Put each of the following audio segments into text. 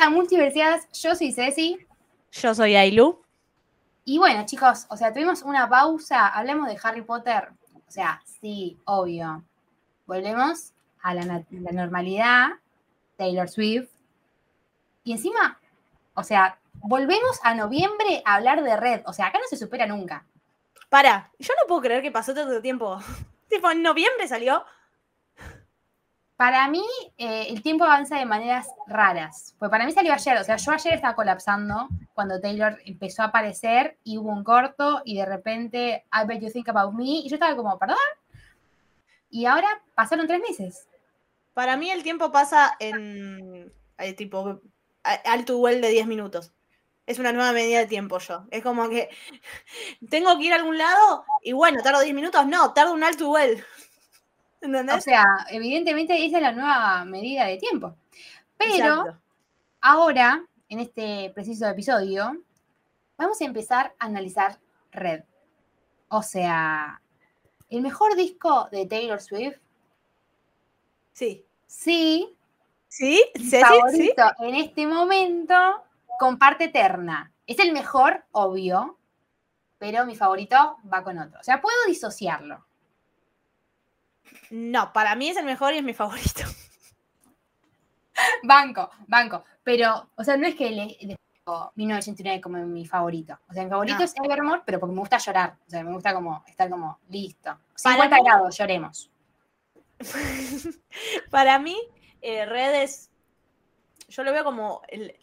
A Multiversiadas, yo soy Ceci. Yo soy Ailu. Y bueno, chicos, o sea, tuvimos una pausa, hablamos de Harry Potter. O sea, sí, obvio. Volvemos a la, la normalidad, Taylor Swift. Y encima, o sea, volvemos a noviembre a hablar de Red. O sea, acá no se supera nunca. Para, yo no puedo creer que pasó tanto tiempo. tipo, en noviembre salió. Para mí, eh, el tiempo avanza de maneras raras. Pues para mí salió ayer. O sea, yo ayer estaba colapsando cuando Taylor empezó a aparecer y hubo un corto y de repente, I bet you think about me. Y yo estaba como, ¿perdón? Y ahora pasaron tres meses. Para mí el tiempo pasa en eh, tipo alto vuel de 10 minutos. Es una nueva medida de tiempo yo. Es como que tengo que ir a algún lado y bueno, tardo 10 minutos. No, tardo un alto vuel. ¿Entendés? O sea, evidentemente esa es la nueva medida de tiempo. Pero Exacto. ahora, en este preciso episodio, vamos a empezar a analizar Red. O sea, el mejor disco de Taylor Swift, Sí. sí, ¿Sí? ¿Sí? ¿Sí? favorito en este momento, comparte Eterna. Es el mejor, obvio, pero mi favorito va con otro. O sea, puedo disociarlo. No, para mí es el mejor y es mi favorito. Banco, banco. Pero, o sea, no es que le, le pongo 1989 como mi favorito. O sea, mi favorito No. es Evermore, pero porque me gusta llorar. O sea, me gusta como estar como listo. Para 50 mí- grados, lloremos. Para mí, eh, Red es. Yo lo veo como el,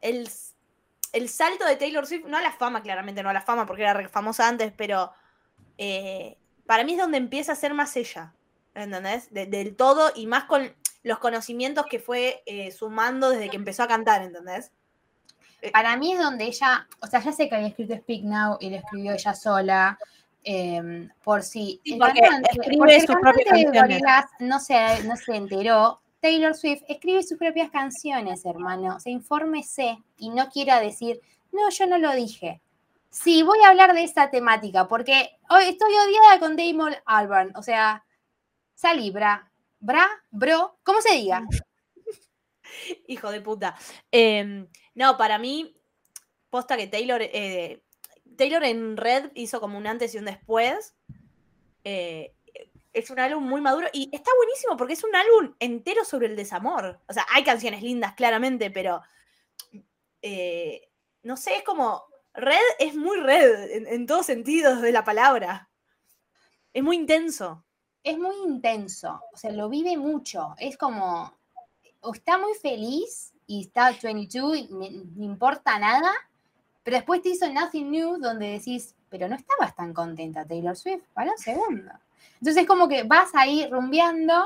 el, el salto de Taylor Swift, no a la fama, claramente, no a la fama, porque era famosa antes, pero eh, para mí es donde empieza a ser más ella. ¿Entendés? De- del todo y más con los conocimientos que fue eh, sumando desde que empezó a cantar, ¿entendés? Para mí es donde ella, o sea, ya sé que había escrito Speak Now y lo escribió ella sola. eh, por si Sí, el porque cantante- escribe porque el sus propias canciones. No se, no se enteró. Taylor Swift escribe sus propias canciones, hermano. O sea, infórmese y no quiera decir, no, yo no lo dije. Sí, voy a hablar de esa temática porque hoy estoy odiada con Damon Albarn. O sea, salí, bra, bra, bro, ¿cómo se diga? Hijo de puta. Em, no, para mí, posta que Taylor. eh, Taylor en Red hizo como un antes y un después. Eh, es un álbum muy maduro y está buenísimo porque es un álbum entero sobre el desamor. O sea, hay canciones lindas, claramente, pero. eh, no sé, es como. Red es muy red en, en todos sentidos de la palabra. Es muy intenso. Es muy intenso, o sea, lo vive mucho. Es como, o está muy feliz y está 22 y no importa nada, pero después te hizo Nothing New donde decís, pero no estabas tan contenta Taylor Swift, para un segundo. Entonces como que vas ahí rumbeando,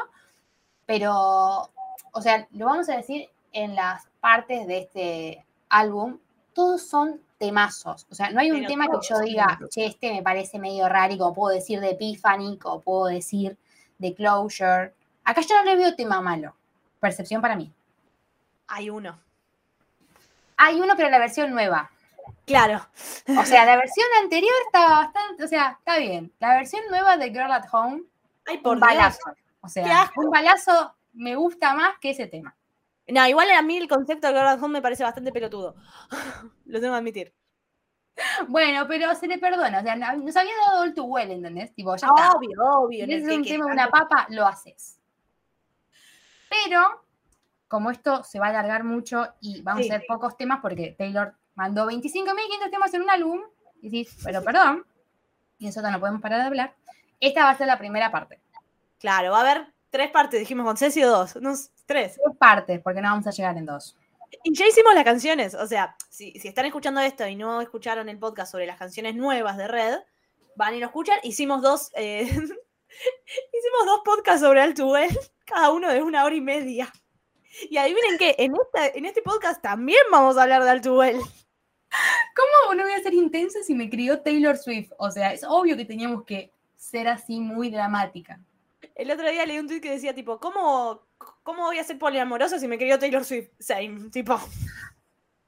pero, o sea, lo vamos a decir en las partes de este álbum, todos son temazos. O sea, no hay un Pero tema que yo diga, che, este me parece medio raro, como puedo decir de Epiphany, o puedo decir de Closure. Acá yo no le veo tema malo. Percepción para mí. Hay uno. Hay uno, pero la versión nueva. Claro. O sea, la versión anterior estaba bastante, o sea, está bien. La versión nueva de Girl at Home, Ay, por un Dios. balazo. O sea, un balazo me gusta más que ese tema. No, igual a mí el concepto de at Home me parece bastante pelotudo. Lo tengo que admitir. Bueno, pero se le perdona. O sea, no- nos había dado all too well, ¿entendés? Tipo, ya está. Obvio, obvio. Si el es un tema de una papa, lo haces. Pero, como esto se va a alargar mucho y vamos Sí. a hacer pocos temas, porque Taylor mandó 25.500 temas en un álbum, y decís, pero perdón, y nosotros no podemos parar de hablar. Esta va a ser la primera parte. Claro, va a haber tres partes, dijimos con Ceci o dos. No, tres. Tres partes, porque no vamos a llegar en dos. Y ya hicimos las canciones. O sea, si, si están escuchando esto y no escucharon el podcast sobre las canciones nuevas de Red, van y lo escuchan. Hicimos dos. eh, hicimos dos podcasts sobre Altuel, cada uno de una hora y media. Y adivinen qué, en, esta, en este podcast también vamos a hablar de Altuel. ¿Cómo no voy a ser intensa si me crió Taylor Swift? O sea, es obvio que teníamos que ser así muy dramática. El otro día leí un tweet que decía, tipo, ¿cómo, cómo voy a ser poliamorosa si me crió Taylor Swift? Same, tipo.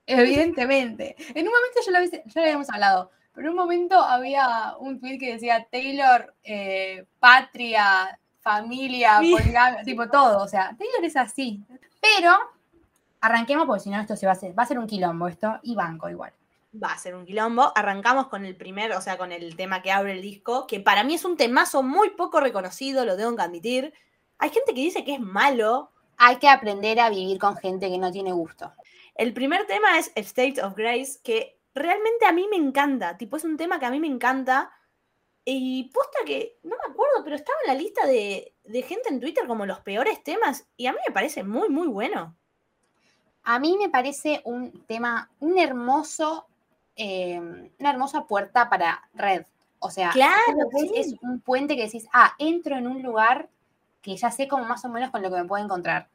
Evidentemente. En un momento ya lo, ya lo habíamos hablado, pero en un momento había un tweet que decía Taylor, eh, patria, familia, Sí. poligamia, tipo todo. O sea, Taylor es así. Pero arranquemos porque si no esto se va a hacer, va a ser un quilombo esto y banco igual. Va a ser un quilombo. Arrancamos con el primer, o sea, con el tema que abre el disco, que para mí es un temazo muy poco reconocido, lo tengo que admitir. Hay gente que dice que es malo. Hay que aprender a vivir con gente que no tiene gusto. El primer tema es State of Grace, que realmente a mí me encanta. Tipo, es un tema que a mí me encanta. Y posta que, no me acuerdo, pero estaba en la lista de, de gente en Twitter como los peores temas. Y a mí me parece muy, muy bueno. A mí me parece un tema, un hermoso, eh, una hermosa puerta para red. O sea, Claro, sí. es un puente que decís, ah, entro en un lugar que ya sé como más o menos con lo que me puedo encontrar.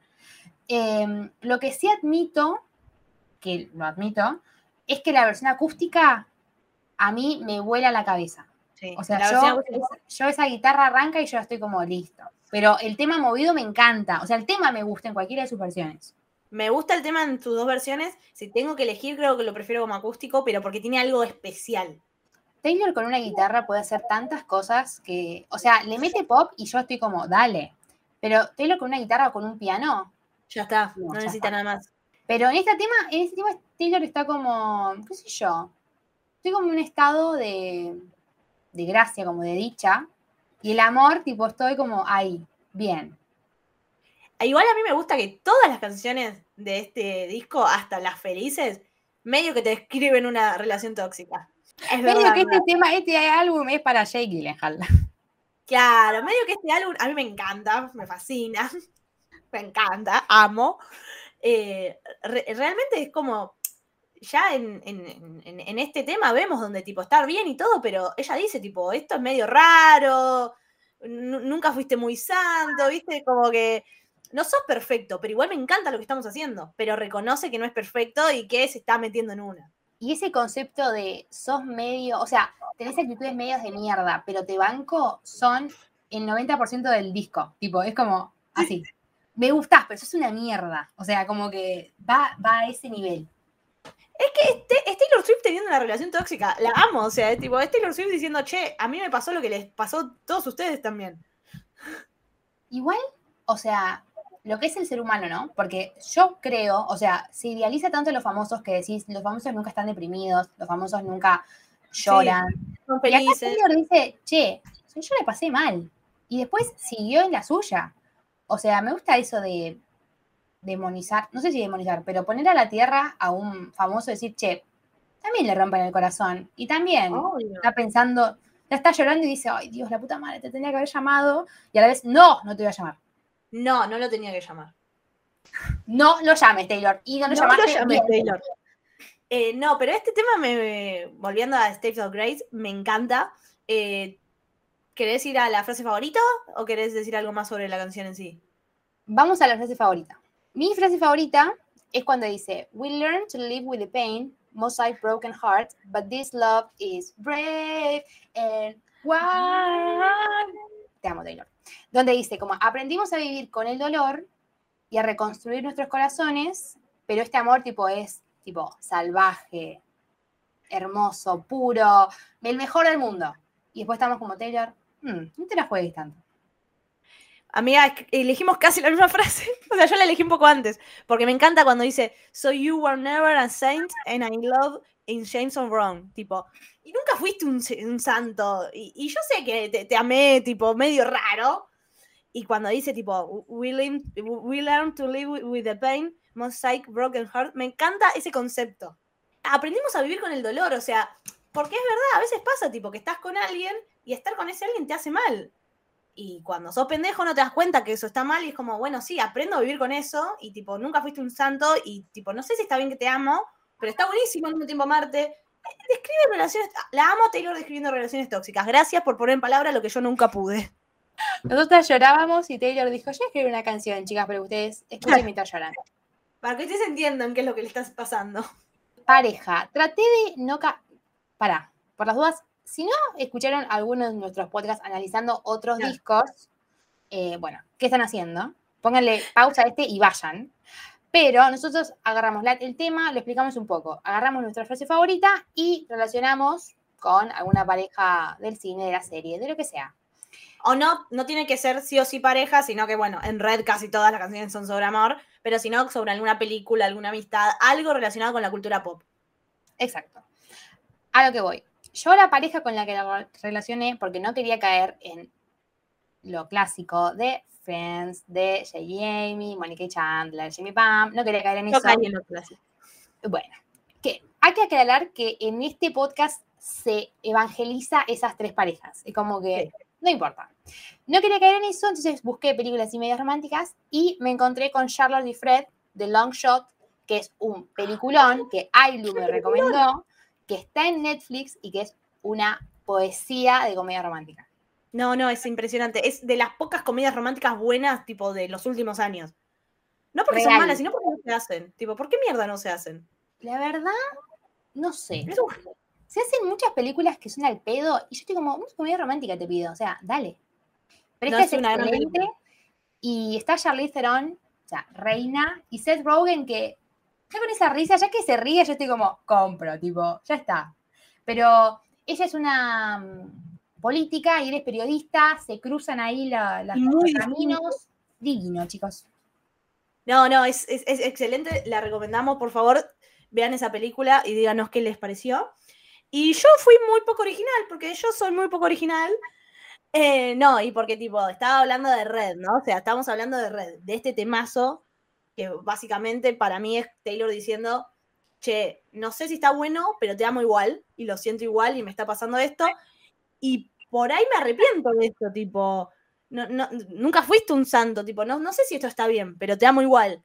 Eh, lo que sí admito, que lo admito, es que la versión acústica a mí me vuela la cabeza. Sí, O sea, yo, yo esa guitarra arranca y yo estoy como listo. Pero el tema movido me encanta. O sea, el tema me gusta en cualquiera de sus versiones. Me gusta el tema en sus dos versiones. Si tengo que elegir, creo que lo prefiero como acústico, pero porque tiene algo especial. Taylor con una guitarra puede hacer tantas cosas que, o sea, le mete pop y yo estoy como, dale. Pero Taylor con una guitarra o con un piano. Ya está, No, no, ya necesita está. nada más. Pero en este tema, en este tema Taylor está como, qué sé yo, estoy como en un estado de, de gracia, como de dicha. Y el amor, tipo, estoy como ahí, bien. Igual a mí me gusta que todas las canciones de este disco, hasta las felices, medio que te describen una relación tóxica. Es Medio verdad, que este ¿verdad? tema, este álbum es para Jake Gyllenhaal. Claro, medio que este álbum a mí me encanta, me fascina, me encanta, amo. Eh, re- realmente es como, ya en, en- en- en este tema vemos donde tipo estar bien y todo, pero ella dice tipo, esto es medio raro, nu- nunca fuiste muy santo, viste, como que no sos perfecto, pero igual me encanta lo que estamos haciendo, pero reconoce que no es perfecto y que se está metiendo en una. Y ese concepto de sos medio, o sea, tenés actitudes medias de mierda, pero te banco son el 90% del disco. Tipo, es como así. Me gustás, pero sos una mierda. O sea, como que va, va a ese nivel. Es que este, es Taylor Swift teniendo una relación tóxica, la amo, o sea, es tipo, es Taylor Swift diciendo, che, a mí me pasó lo que les pasó a todos ustedes también. Igual, o sea, lo que es el ser humano, ¿no? Porque yo creo, o sea, se idealiza tanto a los famosos que decís, los famosos nunca están deprimidos, los famosos nunca lloran. Son Y acá felices. Taylor dice, che, yo le pasé mal. Y después siguió en la suya. O sea, me gusta eso de demonizar, no sé si demonizar, pero poner a la tierra a un famoso y decir, che, también le rompen el corazón. Y también Obvio. está pensando, ya está llorando y dice, ay Dios, la puta madre, te tenía que haber llamado. Y a la vez, no, no te voy a llamar. No, no lo tenía que llamar. No lo llames, Taylor. Y no lo No llamaste. lo llames. Taylor. Eh, no, pero este tema, me, volviendo a States of Grace, me encanta. Eh, ¿Querés ir a la frase favorita o querés decir algo más sobre la canción en sí? Vamos a la frase favorita. Mi frase favorita es cuando dice, We learn to live with the pain, most like broken heart, but this love is brave and wild. Te amo, Taylor. Donde dice, como aprendimos a vivir con el dolor y a reconstruir nuestros corazones, pero este amor tipo es tipo salvaje, hermoso, puro, el mejor del mundo. Y después estamos como Taylor, "Mm, no te la juegues tanto. Amiga, elegimos casi la misma frase. O sea, yo la elegí un poco antes. Porque me encanta cuando dice, So you were never a saint and I love in James on Wrong, tipo, y nunca fuiste un, un santo, y, y yo sé que te, amé, tipo, medio raro, y cuando dice, tipo, we, learn- we learn to live with the pain, mosaic, broken heart, me encanta ese concepto. Aprendimos a vivir con el dolor, o sea, porque es verdad, a veces pasa, tipo, que estás con alguien y estar con ese alguien te hace mal. Y cuando sos pendejo no te das cuenta que eso está mal y es como, bueno, sí, aprendo a vivir con eso y tipo, nunca fuiste un santo y tipo, no sé si está bien que te amo, pero está buenísimo al mismo tiempo amarte. Eh, Describe relaciones, la amo Taylor describiendo relaciones tóxicas. Gracias por poner en palabra lo que yo nunca pude. Nosotras llorábamos y Taylor dijo, yo escribí una canción, chicas, pero ustedes escuchen mientras lloran. Para que ustedes entiendan qué es lo que le está pasando. Pareja, traté de no... Ca Pará, por las dudas, si no escucharon algunos de nuestros podcasts analizando otros discos, eh, bueno, ¿qué están haciendo? Pónganle pausa a este y vayan. Pero nosotros agarramos la- el tema, lo explicamos un poco. Agarramos nuestra frase favorita y relacionamos con alguna pareja del cine, de la serie, de lo que sea. O no, no tiene que ser sí o sí pareja, sino que bueno, en Red casi todas las canciones son sobre amor, pero si no, sobre alguna película, alguna amistad, algo relacionado con la cultura pop. Exacto. A lo que voy. Yo la pareja con la que la relacioné, porque no quería caer en lo clásico de Friends, de Jay y Amy, Monica Chandler, Jimmy Pam, no quería caer en eso. caí en lo clásico. Bueno, que hay que aclarar que en este podcast se evangeliza esas tres parejas. Es como que no importa. No quería caer en eso, entonces busqué películas y medias románticas y me encontré con Charlotte y Fred de Long Shot, que es un peliculón que Ailu me recomendó, que está en Netflix y que es una poesía de comedia romántica. No, no, es impresionante. Es de las pocas comedias románticas buenas, tipo, de los últimos años. No porque son malas, sino porque no se hacen. Tipo, ¿por qué mierda no se hacen? La verdad, no sé. Es un- Se hacen muchas películas que son al pedo y yo estoy como, una comedia romántica te pido, o sea, dale. Pero No, esta es es, una excelente y está Charlize Theron, o sea, reina, y Seth Rogen que ya con esa risa, ya que se ríe, yo estoy como, compro, tipo, ya está. Pero ella es una mm, política y él es periodista, se cruzan ahí la- las- los caminos. Divino, chicos. No, no, es, es- es excelente. La recomendamos, por favor, vean esa película y díganos qué les pareció. Y yo fui muy poco original, porque yo soy muy poco original. Eh, no, y porque tipo, estaba hablando de Red, ¿no? O sea, estamos hablando de Red, de este temazo, que básicamente para mí es Taylor diciendo, che, no sé si está bueno, pero te amo igual, y lo siento igual, y me está pasando esto. Y por ahí me arrepiento de esto, tipo, no, no- nunca fuiste un santo, tipo, no, no sé si esto está bien, pero te amo igual.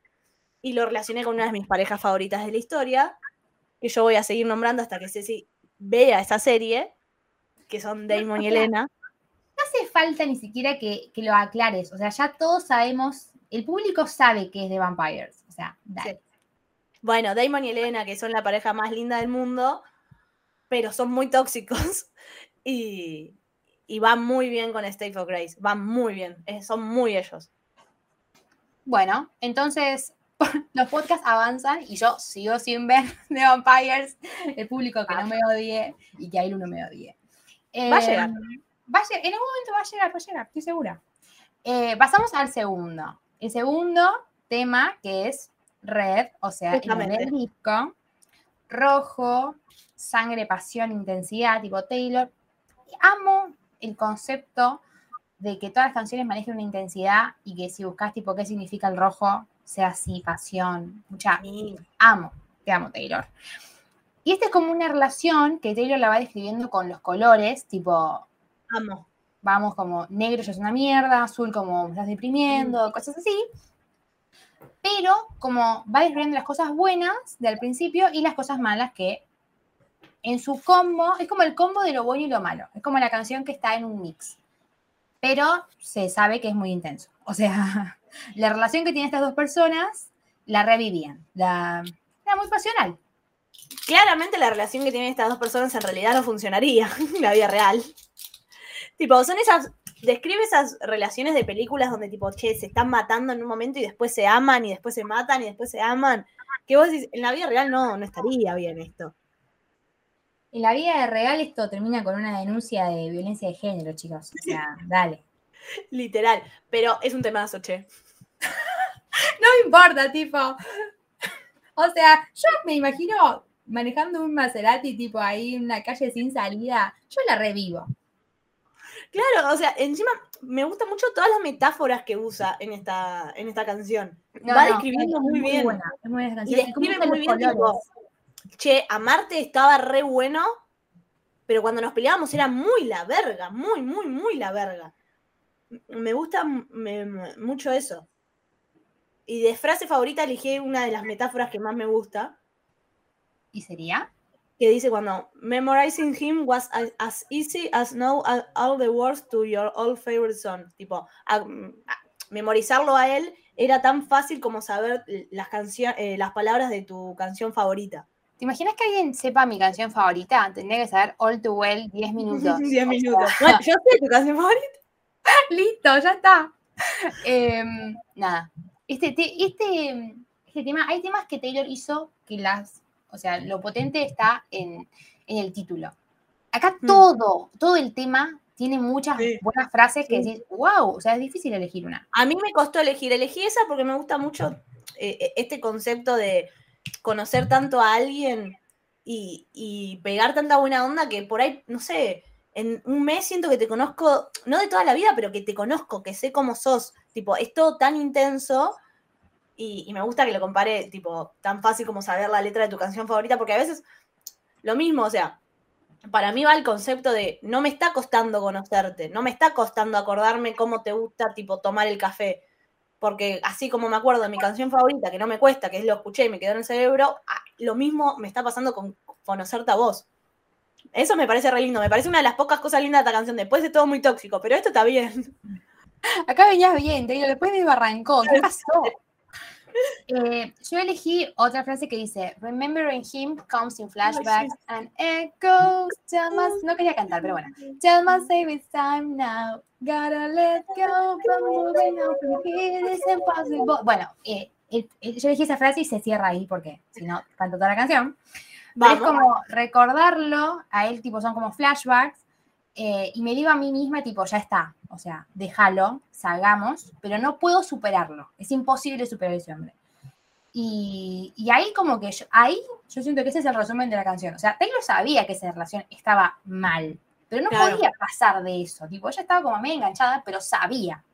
Y lo relacioné con una de mis parejas favoritas de la historia, que yo voy a seguir nombrando hasta que Ceci vea esa serie, que son Damon y Elena. No hace falta ni siquiera que, que lo aclares. O sea, ya todos sabemos, el público sabe que es de Vampires. O sea, dale. Bueno, Damon y Elena, que son la pareja más linda del mundo, pero son muy tóxicos y, y van muy bien con Stay for Grace. Van muy bien, eh, son muy ellos. Bueno, entonces los podcasts avanzan y yo sigo sin ver de Vampires. El público que no me odie y que Ailu no me odie. Va a llegar. va a lle- en algún momento va a llegar, va a llegar, estoy segura. Eh, pasamos al segundo. El segundo tema que es red, o sea, el Justamente. del disco, rojo, sangre, pasión, intensidad, tipo Taylor. Amo el concepto de que todas las canciones manejen una intensidad y que si buscas tipo qué significa el rojo, sea así, pasión, mucha Sí. amo, te amo Taylor. Y esta es como una relación que Taylor la va describiendo con los colores, tipo, Amo. vamos como negro ya es una mierda, azul como me estás deprimiendo, cosas así. Pero como va describiendo las cosas buenas del principio y las cosas malas que en su combo, es como el combo de lo bueno y lo malo, es como la canción que está en un mix. Pero se sabe que es muy intenso. O sea, la relación que tienen estas dos personas la revivían, la, era muy pasional. Claramente la relación que tienen estas dos personas en realidad no funcionaría en la vida real. Tipo, son esas. Describe esas relaciones de películas donde, tipo, che, se están matando en un momento y después se aman y después se matan y después se aman. Que vos decís, en la vida real no, no estaría bien esto. En la vida real esto termina con una denuncia de violencia de género, chicos. O sea, dale. Literal. Pero es un temazo, che. No me importa, tipo. O sea, yo me imagino manejando un Maserati tipo ahí en una calle sin salida, yo la revivo. Claro, o sea, encima me gustan mucho todas las metáforas que usa en esta, en esta canción. No, Va no, describiendo es muy bien. buena, es muy Y describe muy bien, tipo. Che, Amarte estaba re bueno, pero cuando nos peleábamos era muy la verga, muy, muy, muy la verga. Me gusta me- mucho eso. Y de frase favorita elegí una de las metáforas que más me gusta, ¿Y sería? que dice cuando memorizing him was as, as easy as know all the words to your old favorite song. Tipo, a- a- memorizarlo a él era tan fácil como saber las canciones, las palabras de tu canción favorita. ¿Te imaginas que alguien sepa mi canción favorita? Tendría que saber All Too Well 10 minutos. 10 O minutos. sea, Bueno, yo sé tu canción favorita. Listo, ya está. Em, nada. Este, te- este, este tema, hay temas que Taylor hizo que las, o sea, lo potente está en, en el título. Acá Mm. todo, todo el tema tiene muchas Sí. buenas frases que Sí. decís, wow, o sea, es difícil elegir una. A mí me costó elegir. Elegí esa porque me gusta mucho eh, este concepto de conocer tanto a alguien y, y pegar tanta buena onda que por ahí, no sé, en un mes siento que te conozco, no de toda la vida, pero que te conozco, que sé cómo sos. Tipo, es todo tan intenso y, y me gusta que lo compare, tipo, tan fácil como saber la letra de tu canción favorita, porque a veces lo mismo, o sea, para mí va el concepto de no me está costando conocerte, no me está costando acordarme cómo te gusta, tipo, tomar el café. Porque así como me acuerdo de mi canción favorita, que no me cuesta, que es lo escuché y me quedó en el cerebro, lo mismo me está pasando con conocerte a vos. Eso me parece re lindo, me parece una de las pocas cosas lindas de esta canción. Después de todo muy tóxico, pero esto está bien. Acá venías bien, Taylor, después de Barrancó, ¿qué pasó? Eh, yo elegí otra frase que dice, Remembering him comes in flashbacks and echoes. Tell us, no quería cantar, pero bueno. Tell us save it's time now. Gotta let go from moving on from here. It's impossible. Bueno, eh, eh, yo elegí esa frase y se cierra ahí porque si no, canto toda la canción. Pero es como recordarlo, a él tipo son como flashbacks, eh, y me digo a mí misma tipo, ya está, o sea, déjalo, salgamos, pero no puedo superarlo, es imposible superar ese hombre. Y, y ahí como que yo, ahí yo siento que ese es el resumen de la canción, o sea, Taylor sabía que esa relación estaba mal, pero no Claro. podía pasar de eso, tipo, ella estaba como medio enganchada, pero sabía.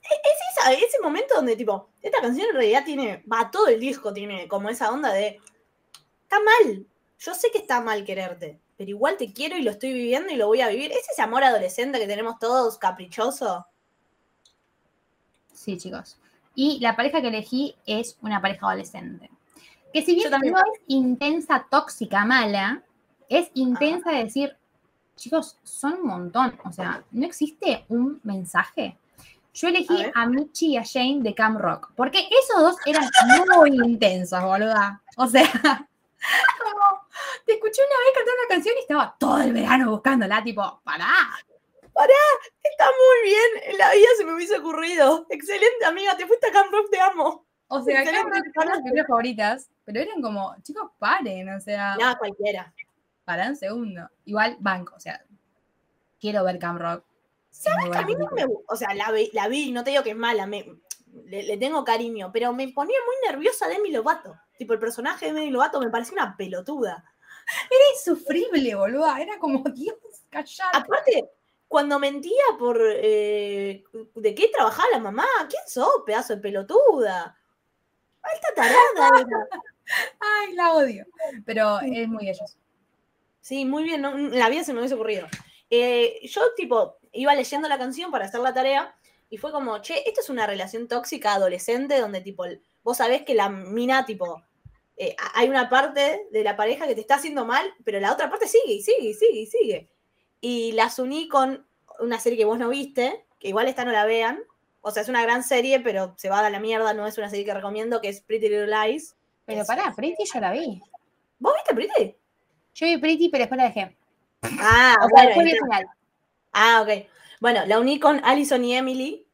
Es esa- ese momento donde, tipo, esta canción en realidad tiene, va, todo el disco tiene como esa onda de, está mal, yo sé que está mal quererte, pero igual te quiero y lo estoy viviendo y lo voy a vivir. Es ese amor adolescente que tenemos todos, caprichoso. Sí, chicos. Y la pareja que elegí es una pareja adolescente. Que si bien no es intensa, tóxica, mala, es intensa de decir, chicos, son un montón. O sea, no existe un mensaje. Yo elegí A a, Michi y a Shane de Cam Rock, porque esos dos eran muy intensos, boluda. O sea, como, te escuché una vez cantar una canción y estaba todo el verano buscándola, tipo, pará. Está muy bien, en la vida se me hubiese ocurrido. Excelente, amiga, te fuiste a Camp Rock, te amo. O sea, Cam Excelente, Rock son las películas favoritas, pero eran como, chicos, paren, o sea, Nada, cualquiera. pará un segundo. Igual, banco, o sea, quiero ver Cam Rock. Es muy A mí no me gu- o sea, la vi, la vi, no te digo que es mala, me, le, le tengo cariño, pero me ponía muy nerviosa Demi Lovato. Tipo, el personaje de Demi Lovato me parecía una pelotuda. Era insufrible, boluda. Era como, Dios, callate. Aparte, cuando mentía por eh, de qué trabajaba la mamá, ¿quién sos, pedazo de pelotuda? Alta tarada. Ay, la odio. Pero es muy ellos. Sí, muy bien, no, en la vida se me hubiese ocurrido. Eh, yo, tipo, iba leyendo la canción para hacer la tarea y fue como, che, esto es una relación tóxica adolescente donde, tipo, vos sabés que la mina, tipo, eh, hay una parte de la pareja que te está haciendo mal, pero la otra parte sigue y sigue y sigue y sigue. Y las uní con una serie que vos no viste, que igual esta no la vean. O sea, es una gran serie, pero se va a dar la mierda, no es una serie que recomiendo, que es Pretty Little Lies. Pero Es- pará, Pretty yo la vi. ¿Vos viste Pretty? Yo vi Pretty, pero después la dejé. Ah, O sea, bueno, final. Ah, ok. Bueno, la uní con Allison y Emily.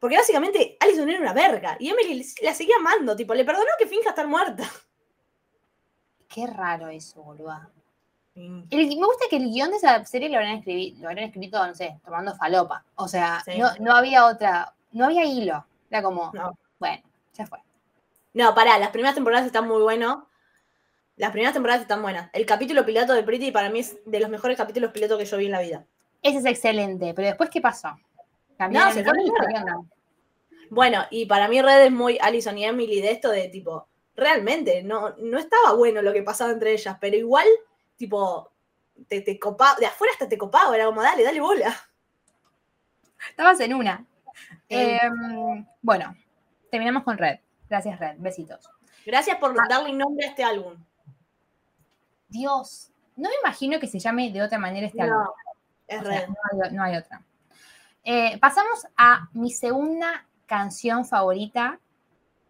Porque básicamente Allison era una verga. Y Emily la seguía amando. Tipo, le perdonó que finja estar muerta. Qué raro eso, boluda. El- me gusta que el guion de esa serie lo habrán, escribi- lo habrán escrito, no sé, tomando falopa. O sea, Sí. no, no había otra, no había hilo. Era como, No. bueno, ya fue. No, pará, las primeras temporadas están muy buenas. Las primeras temporadas están buenas. El capítulo piloto de Pretty para mí es de los mejores capítulos piloto que yo vi en la vida. Ese es excelente, pero después, ¿qué pasó? No, ¿Cambiaron se fue. Bueno, y para mí Red es muy Alison y Emily de esto de tipo, realmente no, no estaba bueno lo que pasaba entre ellas, pero igual, tipo, te, te copaba, de afuera hasta te copaba, era como, dale, dale bola. Estabas en una. Eh. Em, bueno, terminamos con Red. Gracias, Red. Besitos. Gracias por darle nombre a este álbum. Dios, no me imagino que se llame de otra manera este álbum. No, es O sea, Red. no, hay, no hay otra. Eh, pasamos a mi segunda canción favorita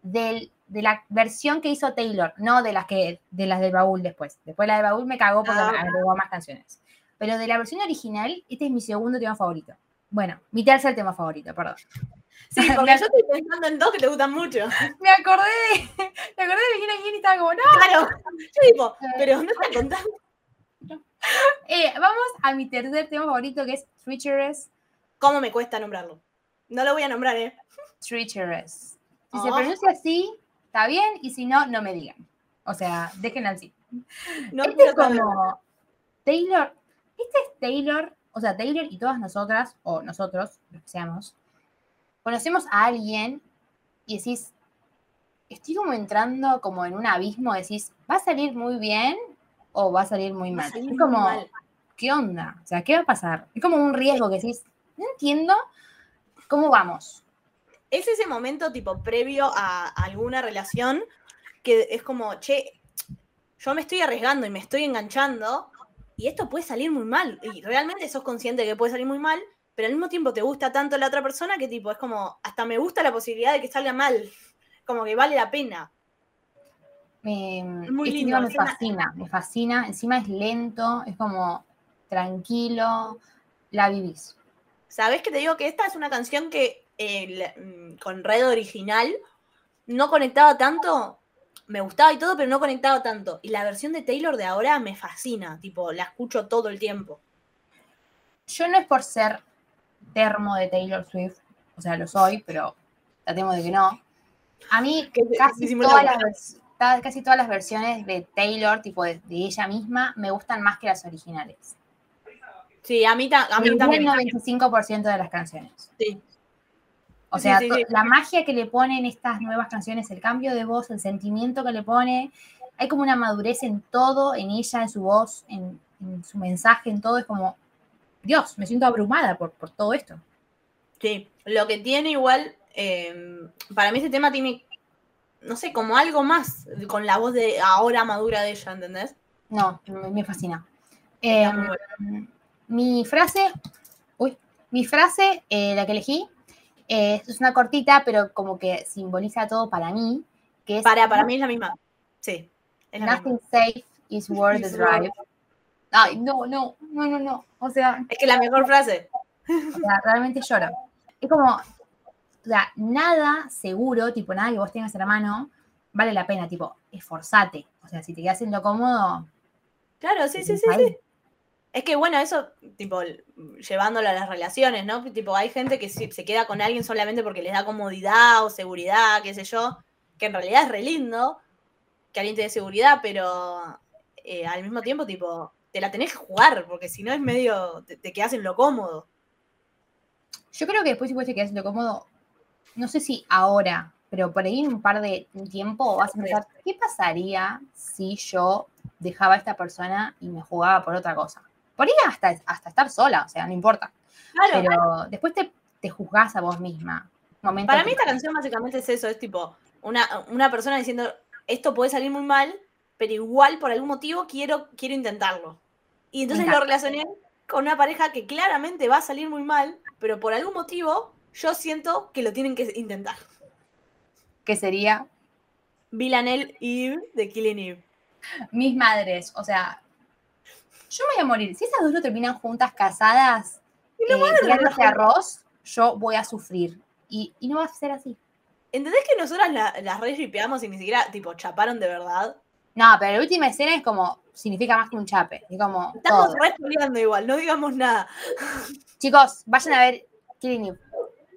del- de la versión que hizo Taylor, no de las que de las del baúl después. Después la del baúl me cagó porque Ah, agregó más canciones. Pero de la versión original, este es mi segundo tema favorito. Bueno, mi tercer tema favorito, perdón. Sí, porque yo estoy pensando en dos que te gustan mucho. Me acordé, me acordé de quién y estaba como, no. Claro. Yo tipo, pero no te contando. Eh, vamos a mi tercer tema favorito que es Treacherous. ¿Cómo me cuesta nombrarlo? No lo voy a nombrar, ¿eh? Treacherous. Si se Oh. pronuncia así, está bien, y si no, no me digan. O sea, déjenlo así. No este es como. Taylor. Este es Taylor, o sea, Taylor y todas nosotras, o nosotros, los que seamos, conocemos a alguien y decís, estoy como entrando como en un abismo, decís, ¿va a salir muy bien o va a salir muy mal? salir Es como, mal. ¿qué onda? O sea, ¿qué va a pasar? Es como un riesgo que decís, no entiendo cómo vamos. Es ese momento tipo previo a alguna relación que es como, che, yo me estoy arriesgando y me estoy enganchando y esto puede salir muy mal. Y realmente sos consciente de que puede salir muy mal, pero al mismo tiempo te gusta tanto la otra persona que tipo es como, hasta me gusta la posibilidad de que salga mal. Como que vale la pena. Me, muy este lindo, me fascina, me fascina. Encima es lento, es como tranquilo, la vivís. ¿Sabés que te digo que esta es una canción que mm, con Red original no conectaba tanto? Me gustaba y todo, pero no conectaba tanto. Y la versión de Taylor de ahora me fascina. Tipo, la escucho todo el tiempo. Yo no es por ser termo de Taylor Swift, o sea, lo soy, pero tratemos de que no. A mí Que- casi todas, las, casi todas las versiones de Taylor, tipo de, de ella misma, me gustan más que las originales. Sí, a mí, ta- a mí también. el 95% de las canciones. Sí. O Sí, sea, sí, to- sí. la magia que le ponen estas nuevas canciones, el cambio de voz, el sentimiento que le pone, hay como una madurez en todo, en ella, en su voz, en, en su mensaje, en todo. Es como, Dios, me siento abrumada por, por todo esto. Sí, lo que tiene igual, eh, para mí este tema tiene, no sé, como algo más con la voz de ahora madura de ella, ¿entendés? No, me, fascina. Eh, bueno. mi frase, uy, mi frase, eh, la que elegí, eh, es una cortita, pero como que simboliza todo para mí, que es Para, para mí es la misma. Sí. Es la Nothing misma. safe is worth the drive. Ay, no, no, no, no, no. O sea, Es que la mejor frase. o sea, realmente lloro. Es como, o sea, nada seguro, tipo, nada que vos tengas en la mano, vale la pena, tipo, esforzate. O sea, si te quedas haciendo cómodo, Claro, sí, sí, sí, sí. Es que bueno, eso, tipo, llevándolo a las relaciones, ¿no? Tipo, hay gente que se queda con alguien solamente porque les da comodidad o seguridad, qué sé yo, que en realidad es re lindo que alguien te dé seguridad, pero eh, al mismo tiempo, tipo, te la tenés que jugar, porque si no es medio, te, te quedas en lo cómodo. Yo creo que después si vos te quedas lo cómodo, no sé si ahora, pero por ahí en un par de tiempo vas a pensar, ¿qué pasaría si yo dejaba a esta persona y me jugaba por otra cosa? Por ahí hasta, hasta estar sola, o sea, no importa. Claro, Pero después te, te juzgás a vos misma. Momento para mí esta canción básicamente es eso, es tipo, una, una persona diciendo, esto puede salir muy mal, pero igual por algún motivo quiero, quiero intentarlo. Y entonces lo relacioné con una pareja que claramente va a salir muy mal, pero por algún motivo yo siento que lo tienen que intentar. que sería Villanelle Eve de Killing Eve. mis madres. O sea, yo me voy a morir. Si esas dos no terminan juntas, casadas, eh, tirándose arroz, yo voy a sufrir. Y, y no va a ser así. ¿Entendés que nosotras la- las re y ni siquiera, tipo, chaparon de verdad? No, pero la última escena es como, significa más que un chape. Es como, Estamos re igual, no digamos nada. Chicos, vayan a ver Killing.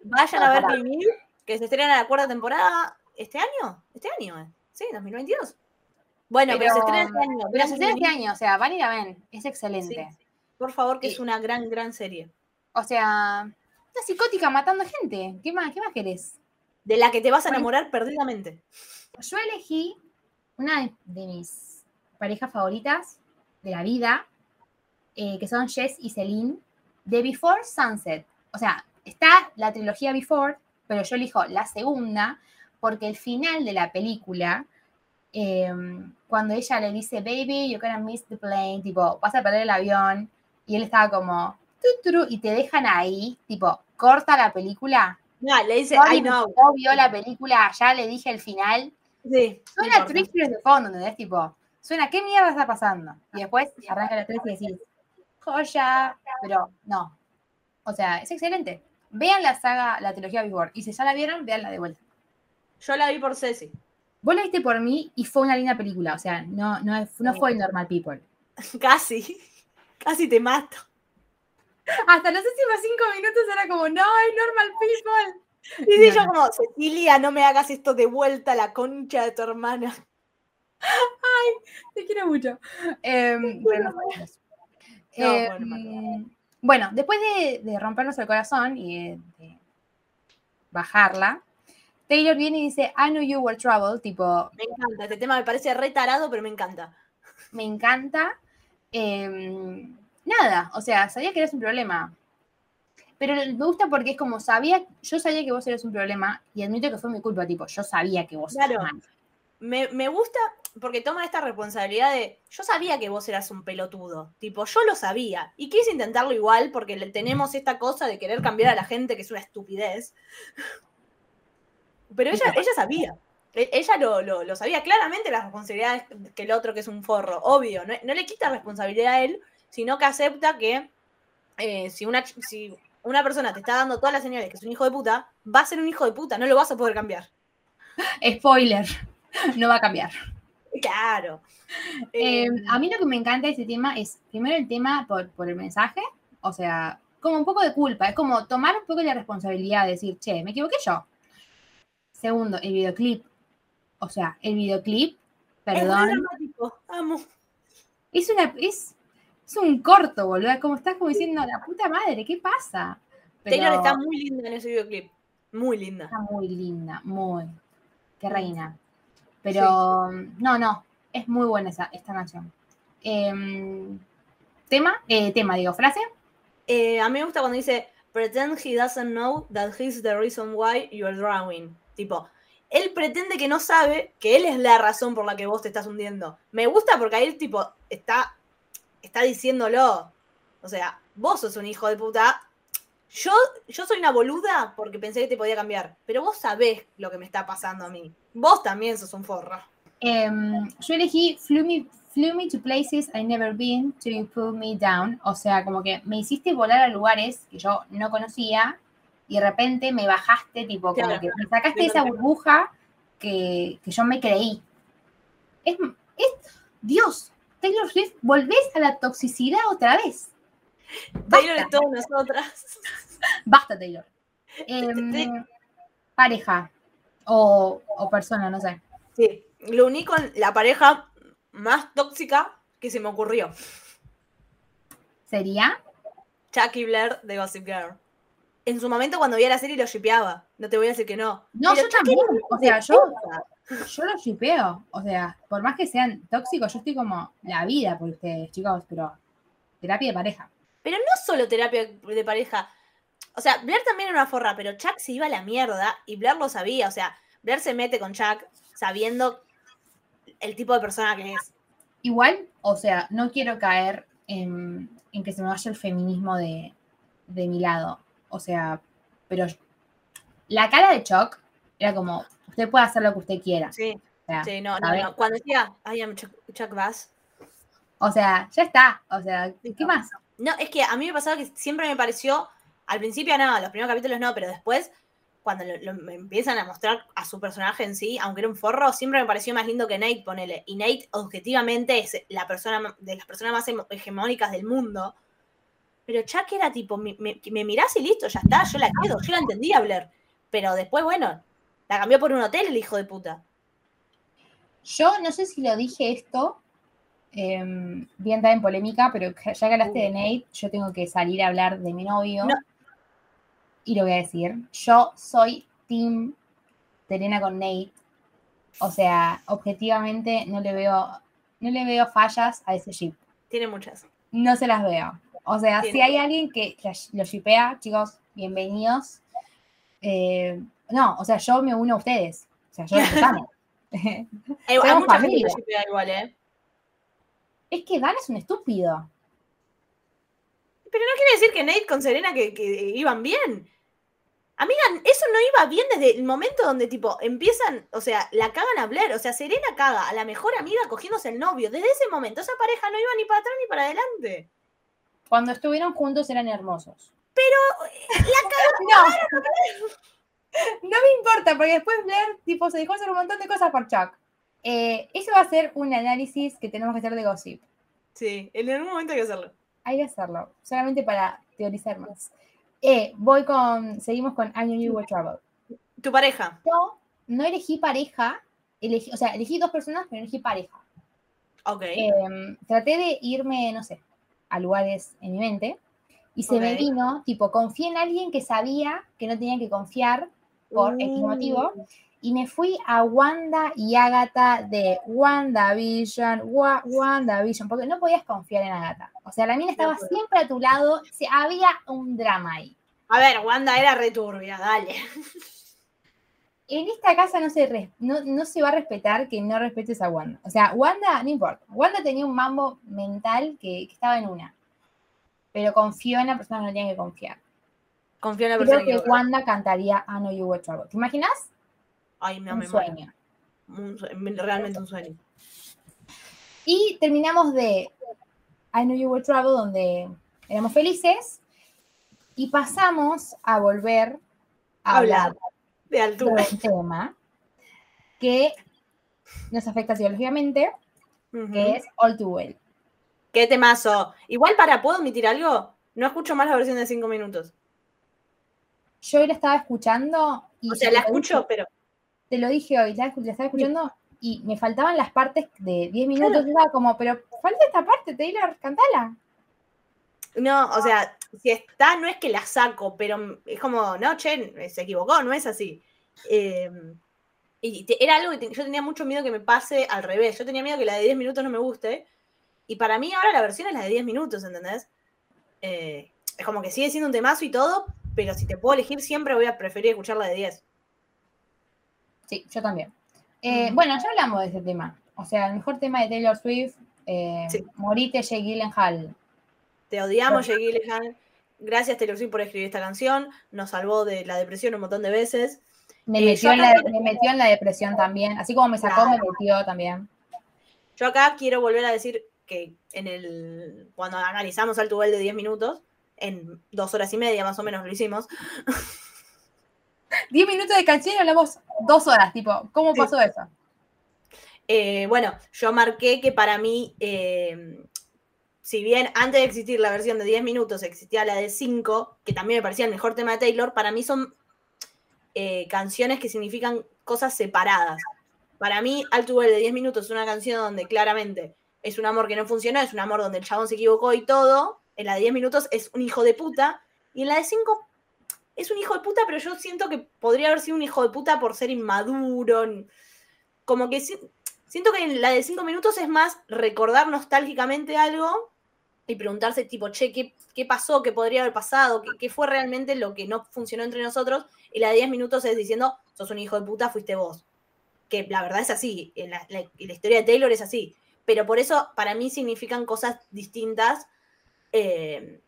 Vayan a ver. Killing que se estrena la cuarta temporada este año. ¿Este año? eh? Sí, 2022. Bueno, pero, se estrena este año. Pero se estrena este año, o sea, van y la ven. Es excelente. sí. Por favor, que Sí. es una gran, gran serie. O sea, una psicótica matando gente. ¿Qué más, qué más querés? De la que te vas a Bueno. enamorar perdidamente. Yo elegí una de, de mis parejas favoritas de la vida, eh, que son Jess y Celine, de Before Sunset. O sea, está la trilogía Before, pero yo elijo la segunda, porque el final de la película, eh, cuando ella le dice, baby, you're gonna miss the plane, tipo, vas a perder el avión, y él estaba como, y te dejan ahí, tipo, corta la película. No, le dice, Sorry, I know. no vio la película, ya le dije el final, Sí, Suena importa. Tricksters de fondo, ¿entendés? Tipo, suena, ¿qué mierda está pasando? Y después arranca la 3 y decís, joya, pero no. O sea, es excelente. Vean la saga, la trilogía Before. Y si ya la vieron, veanla de vuelta. Yo la vi por Ceci. Vos la viste por mí y fue una linda película. O sea, no, no, no fue Normal People. Casi. Casi te mato. Hasta los últimos cinco minutos era como, no, es Normal People. Y sí, No, yo no. como, Cecilia, no me hagas esto de vuelta, la concha de tu hermana. Te quiero mucho. Em. No, Em, bueno, bueno, después de, de rompernos el corazón y de, de bajarla, Taylor viene y dice, I knew you were trouble, tipo, Me encanta, este tema me parece retarado, pero me encanta. me encanta. Em, nada, o sea, sabía que eras un problema. Pero me gusta porque es como sabía, yo sabía que vos eras un problema y admito que fue mi culpa, tipo, yo sabía que vos Claro. eras mal. Me, me gusta porque toma esta responsabilidad de, yo sabía que vos eras un pelotudo, tipo, yo lo sabía y quise intentarlo igual porque tenemos esta cosa de querer cambiar a la gente que es una estupidez. Pero ella, ella sabía, E- ella lo, lo- lo sabía claramente las responsabilidades que el otro que es un forro, obvio, no, no le quita responsabilidad a él, sino que acepta que eh, si, una, si una persona te está dando todas las señales que es un hijo de puta, va a ser un hijo de puta, no lo vas a poder cambiar. Spoiler, no va a cambiar. Claro. Eh, Em, a mí lo que me encanta de este tema es, primero el tema por, por el mensaje, o sea, como un poco de culpa, es como tomar un poco la responsabilidad de decir, che, me equivoqué yo. Segundo, el videoclip. O sea, el videoclip, Es perdón, dramático, amo. es, una, es, es un corto, boludo, como estás como diciendo, la puta madre, ¿qué pasa? Pero Taylor está muy linda en ese videoclip. Muy linda. está muy linda, muy, qué reina. Pero, no, no, es muy buena esa, esta canción. Em, tema, eh, tema, digo, frase. Eh, a mí me gusta cuando dice, pretend he doesn't know that he's the reason why you're drowning. Tipo, él pretende que no sabe que él es la razón por la que vos te estás hundiendo. Me gusta porque ahí el tipo está, está diciéndolo. O sea, vos sos un hijo de puta. Yo, yo soy una boluda porque pensé que te podía cambiar. Pero vos sabés lo que me está pasando a mí. Vos también sos un forro. Em, yo elegí flew me, flew me to places I never been you pull me down. O sea, como que me hiciste volar a lugares que yo no conocía y de repente me bajaste, tipo, como que me sacaste esa burbuja que, que yo me creí. Es, es- Dios, Taylor Swift, volvés a la toxicidad otra vez. Taylor de todas nosotras. Basta, Taylor. Em, pareja o, o persona, no sé. Sí, lo uní con la pareja más tóxica que se me ocurrió. Sería Chuck y Blair de Gossip Girl. En su momento cuando vi la serie lo shipeaba, no te voy a decir que no. No, Pero yo también. O sea, yo, yo los shipeo. O sea, por más que sean tóxicos, yo estoy como la vida por ustedes, chicos, pero terapia de pareja. Pero no solo terapia de pareja. O sea, Blair también era una forra, pero Chuck se iba a la mierda y Blair lo sabía. O sea, Blair se mete con Chuck sabiendo el tipo de persona que es. Igual, o sea, no quiero caer en, en que se me vaya el feminismo de, de mi lado. O sea, pero la cara de Chuck era como, usted puede hacer lo que usted quiera. Sí, O sea, sí, no, no. Cuando decía, I am Chuck, Chuck Bass. O sea, ya está. O sea, ¿qué más? No, es que a mí me pasaba que siempre me pareció, al principio no, los primeros capítulos no, pero después, cuando lo, lo- me empiezan a mostrar a su personaje en sí, aunque era un forro, siempre me pareció más lindo que Nate, ponele. Y Nate, objetivamente, es la persona de las personas más hegemónicas del mundo. Pero Chuck era tipo, me, me, me mirás y listo, ya está, yo la quedo, yo la entendía Blair. Pero después, bueno, la cambió por un hotel el hijo de puta. Yo no sé si lo dije esto, eh, bien entrar en polémica, pero ya que hablaste de Nate, yo tengo que salir a hablar de mi novio. No. Y lo voy a decir. Yo soy Team Terena con Nate. O sea, objetivamente no le veo, no le veo fallas a ese ship. Tiene muchas. No se las veo. O sea, si hay alguien que lo shipea, chicos, bienvenidos. Eh, no, o sea, yo me uno a ustedes. O sea, yo los amo. Hay, hay mucha gente familia. que shippea igual, ¿eh? es que Dan es un estúpido. Pero no quiere decir que Nate con Serena que, que iban bien. Amiga, eso no iba bien desde el momento donde, tipo, empiezan, o sea, la cagan a Blair. O sea, Serena caga a la mejor amiga cogiéndose el novio. Desde ese momento, esa pareja no iba ni para atrás ni para adelante. Cuando estuvieron juntos eran hermosos. La No. No me importa, porque después Blair tipo, se dejó hacer un montón de cosas por Chuck. Eh, eso va a ser un análisis que tenemos que hacer de Gossip. Sí, en algún momento hay que hacerlo. Hay que hacerlo, solamente para teorizar más. Eh, voy con, seguimos con I Knew You Were Trouble. Tu pareja. Yo no elegí pareja, elegí, o sea, elegí dos personas, pero elegí pareja. Ok. Em, traté de irme, no sé, a lugares en mi mente y se me vino, tipo, confié en alguien que sabía que no tenía que confiar por X motivo y me fui a Wanda y Agatha de WandaVision, Wa WandaVision, porque no podías confiar en Agatha. O sea, la mina estaba siempre a tu lado, había un drama ahí. A ver, Wanda era returbia, dale. En esta casa no se, no, no se va a respetar que no respetes a Wanda. O sea, Wanda, no importa. Wanda tenía un mambo mental que, que estaba en una. Pero confió en la persona que no tenía que confiar. Confío en la persona Creo que que Wanda cantaría I Know You Were Trouble. ¿Te imaginas? Ay, no un me sueño. Un realmente un sueño. Y terminamos de I Know You Were Trouble, donde éramos felices. Y pasamos a volver a hablar Hablar de altura. de un tema que nos afecta psicológicamente, que es All Too Well. Qué temazo. Igual para, ¿puedo admitir algo? No escucho más la versión de 5 minutos. Yo hoy la estaba escuchando y O sea, la escucho, dije- pero te lo dije hoy, la, la estaba escuchando y me faltaban las partes de 10 minutos. y Estaba como, pero falta esta parte, Taylor, cantala. no, o sea, si está, no es que la saco, pero es como, no, che, se equivocó, no es así. Eh, y te- era algo que te- yo tenía mucho miedo que me pase al revés. Yo tenía miedo que la de 10 minutos no me guste. Y para mí ahora la versión es la de 10 minutos, ¿entendés? Eh, es como que sigue siendo un temazo y todo, pero si te puedo elegir, siempre voy a preferir escuchar la de 10. Sí, yo también. Eh. Bueno, ya hablamos de ese tema. O sea, el mejor tema de Taylor Swift, eh, Sí. Morite Jake Gyllenhaal. Te odiamos, Jake Gyllenhaal. Gracias, Taylor Swift, por escribir esta canción. Nos salvó de la depresión un montón de veces. Me, Eh, metió en la, acá- me metió en la depresión también. Así como me sacó, me metió también. Yo acá quiero volver a decir que en el cuando analizamos Alto Well de 10 minutos, en dos horas y media más o menos lo hicimos, 10 minutos de canción y hablamos dos horas, tipo, ¿cómo Sí. pasó eso? eh, bueno, yo marqué que para mí, eh, si bien antes de existir la versión de 10 minutos existía la de 5, que también me parecía el mejor tema de Taylor, para mí son eh, canciones que significan cosas separadas. Para mí, Alto Well de 10 minutos es una canción donde claramente es un amor que no funcionó, es un amor donde el chabón se equivocó y todo. En la de 10 minutos es un hijo de puta. Y en la de 5 es un hijo de puta, pero yo siento que podría haber sido un hijo de puta por ser inmaduro. Como que si- siento que en la de 5 minutos es más recordar nostálgicamente algo y preguntarse tipo, che, ¿qué, qué pasó? ¿Qué podría haber pasado? ¿Qué, qué fue realmente lo que no funcionó entre nosotros? Y la de 10 minutos es diciendo, sos un hijo de puta, fuiste vos. Que la verdad es así, la, la- la historia de Taylor es así. Pero por eso para mí significan cosas distintas. eh,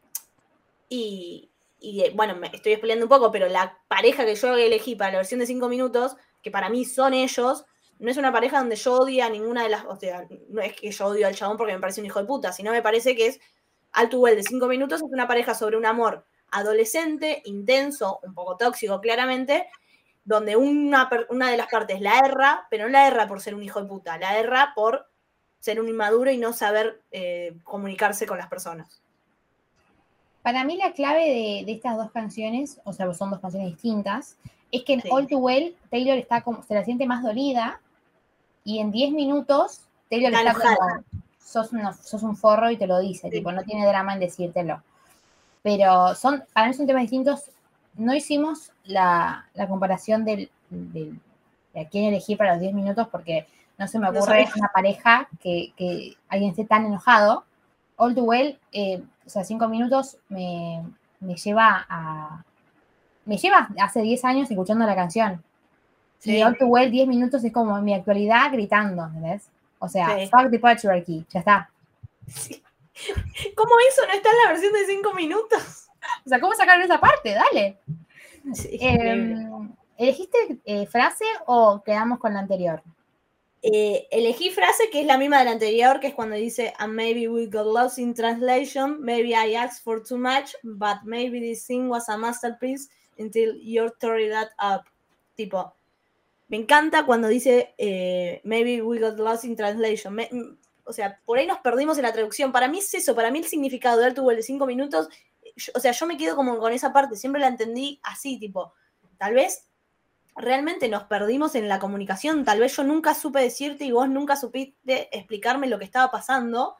y, y, eh, bueno, me estoy explicando un poco, pero la pareja que yo elegí para la versión de 5 minutos, que para mí son ellos, no es una pareja donde yo odie a ninguna de las. O sea, no es que yo odio al chabón porque me parece un hijo de puta, sino me parece que es Alto Well de 5 minutos, es una pareja sobre un amor adolescente, intenso, un poco tóxico, claramente, donde una, una de las partes la erra, pero no la erra por ser un hijo de puta, la erra por ser un inmaduro y no saber eh, comunicarse con las personas. Para mí la clave de, de estas dos canciones, o sea, son dos canciones distintas, es que en Sí. All Too Well Taylor está como, se la siente más dolida y en 10 minutos Taylor Está como, sos, una- sos un forro y te lo dice, tipo, no tiene drama en decírtelo. Pero son, para mí son temas distintos. No hicimos la, la comparación del, del- de a quién elegir para los 10 minutos porque no se me ocurre una pareja que, que alguien esté tan enojado. All Too Well, eh, o sea, 5 minutos me, me lleva a... Me lleva hace 10 años escuchando la canción. Sí. Y All Too Well 10 minutos es como mi actualidad gritando, ¿entendés? O sea, Sí. fuck the patriarchy, ya está. ¿Cómo eso no está en la versión de 5 minutos? O sea, ¿cómo sacaron esa parte? Dale. Eh, increíble. ¿Elegiste eh, frase o quedamos con la anterior? Eh, elegí frase que es la misma de la anterior, que es cuando dice, and maybe we got lost in translation, maybe I asked for too much, but maybe this thing was a masterpiece until you tore that up. Tipo, me encanta cuando dice, eh, maybe we got lost in translation. O sea, por ahí nos perdimos en la traducción. Para mí es eso, para mí el significado de Tuvo el de cinco minutos, o sea, yo me quedo como con esa parte, siempre la entendí así, tipo, tal vez realmente nos perdimos en la comunicación. Tal vez yo nunca supe decirte y vos nunca supiste explicarme lo que estaba pasando.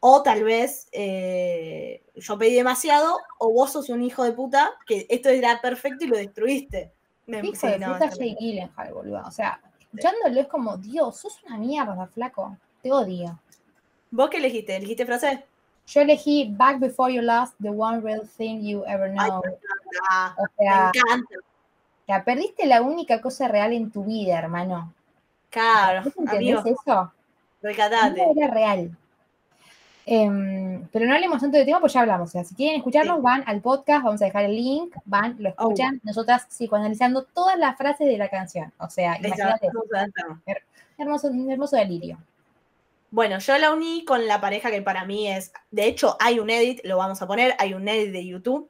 O tal vez eh, yo pedí demasiado, o vos sos un hijo de puta, que esto era perfecto y lo destruiste. Me- sí, de no, está Jake Gyllenhaal, boludo. O sea, escuchándolo es como, Dios, sos una mierda, flaco. Te odio. ¿Vos qué elegiste? ¿Elegiste frase? Yo elegí Back Before You Lost, the one real thing you ever Ay, know. Ah, O me sea, encanta. ya perdiste la única cosa real en tu vida, hermano. Claro, ¿Vos entendés eso? recatate. No era real. Em, pero no hablemos tanto de tema, pues ya hablamos. O sea, si quieren escucharnos, Sí. van al podcast, vamos a dejar el link, van, lo escuchan, nosotras psicoanalizando todas las frases de la canción. O sea, imagínate, hermoso, un hermoso delirio. Bueno, yo la uní con la pareja que para mí es. De hecho, hay un edit, lo vamos a poner, hay un edit de YouTube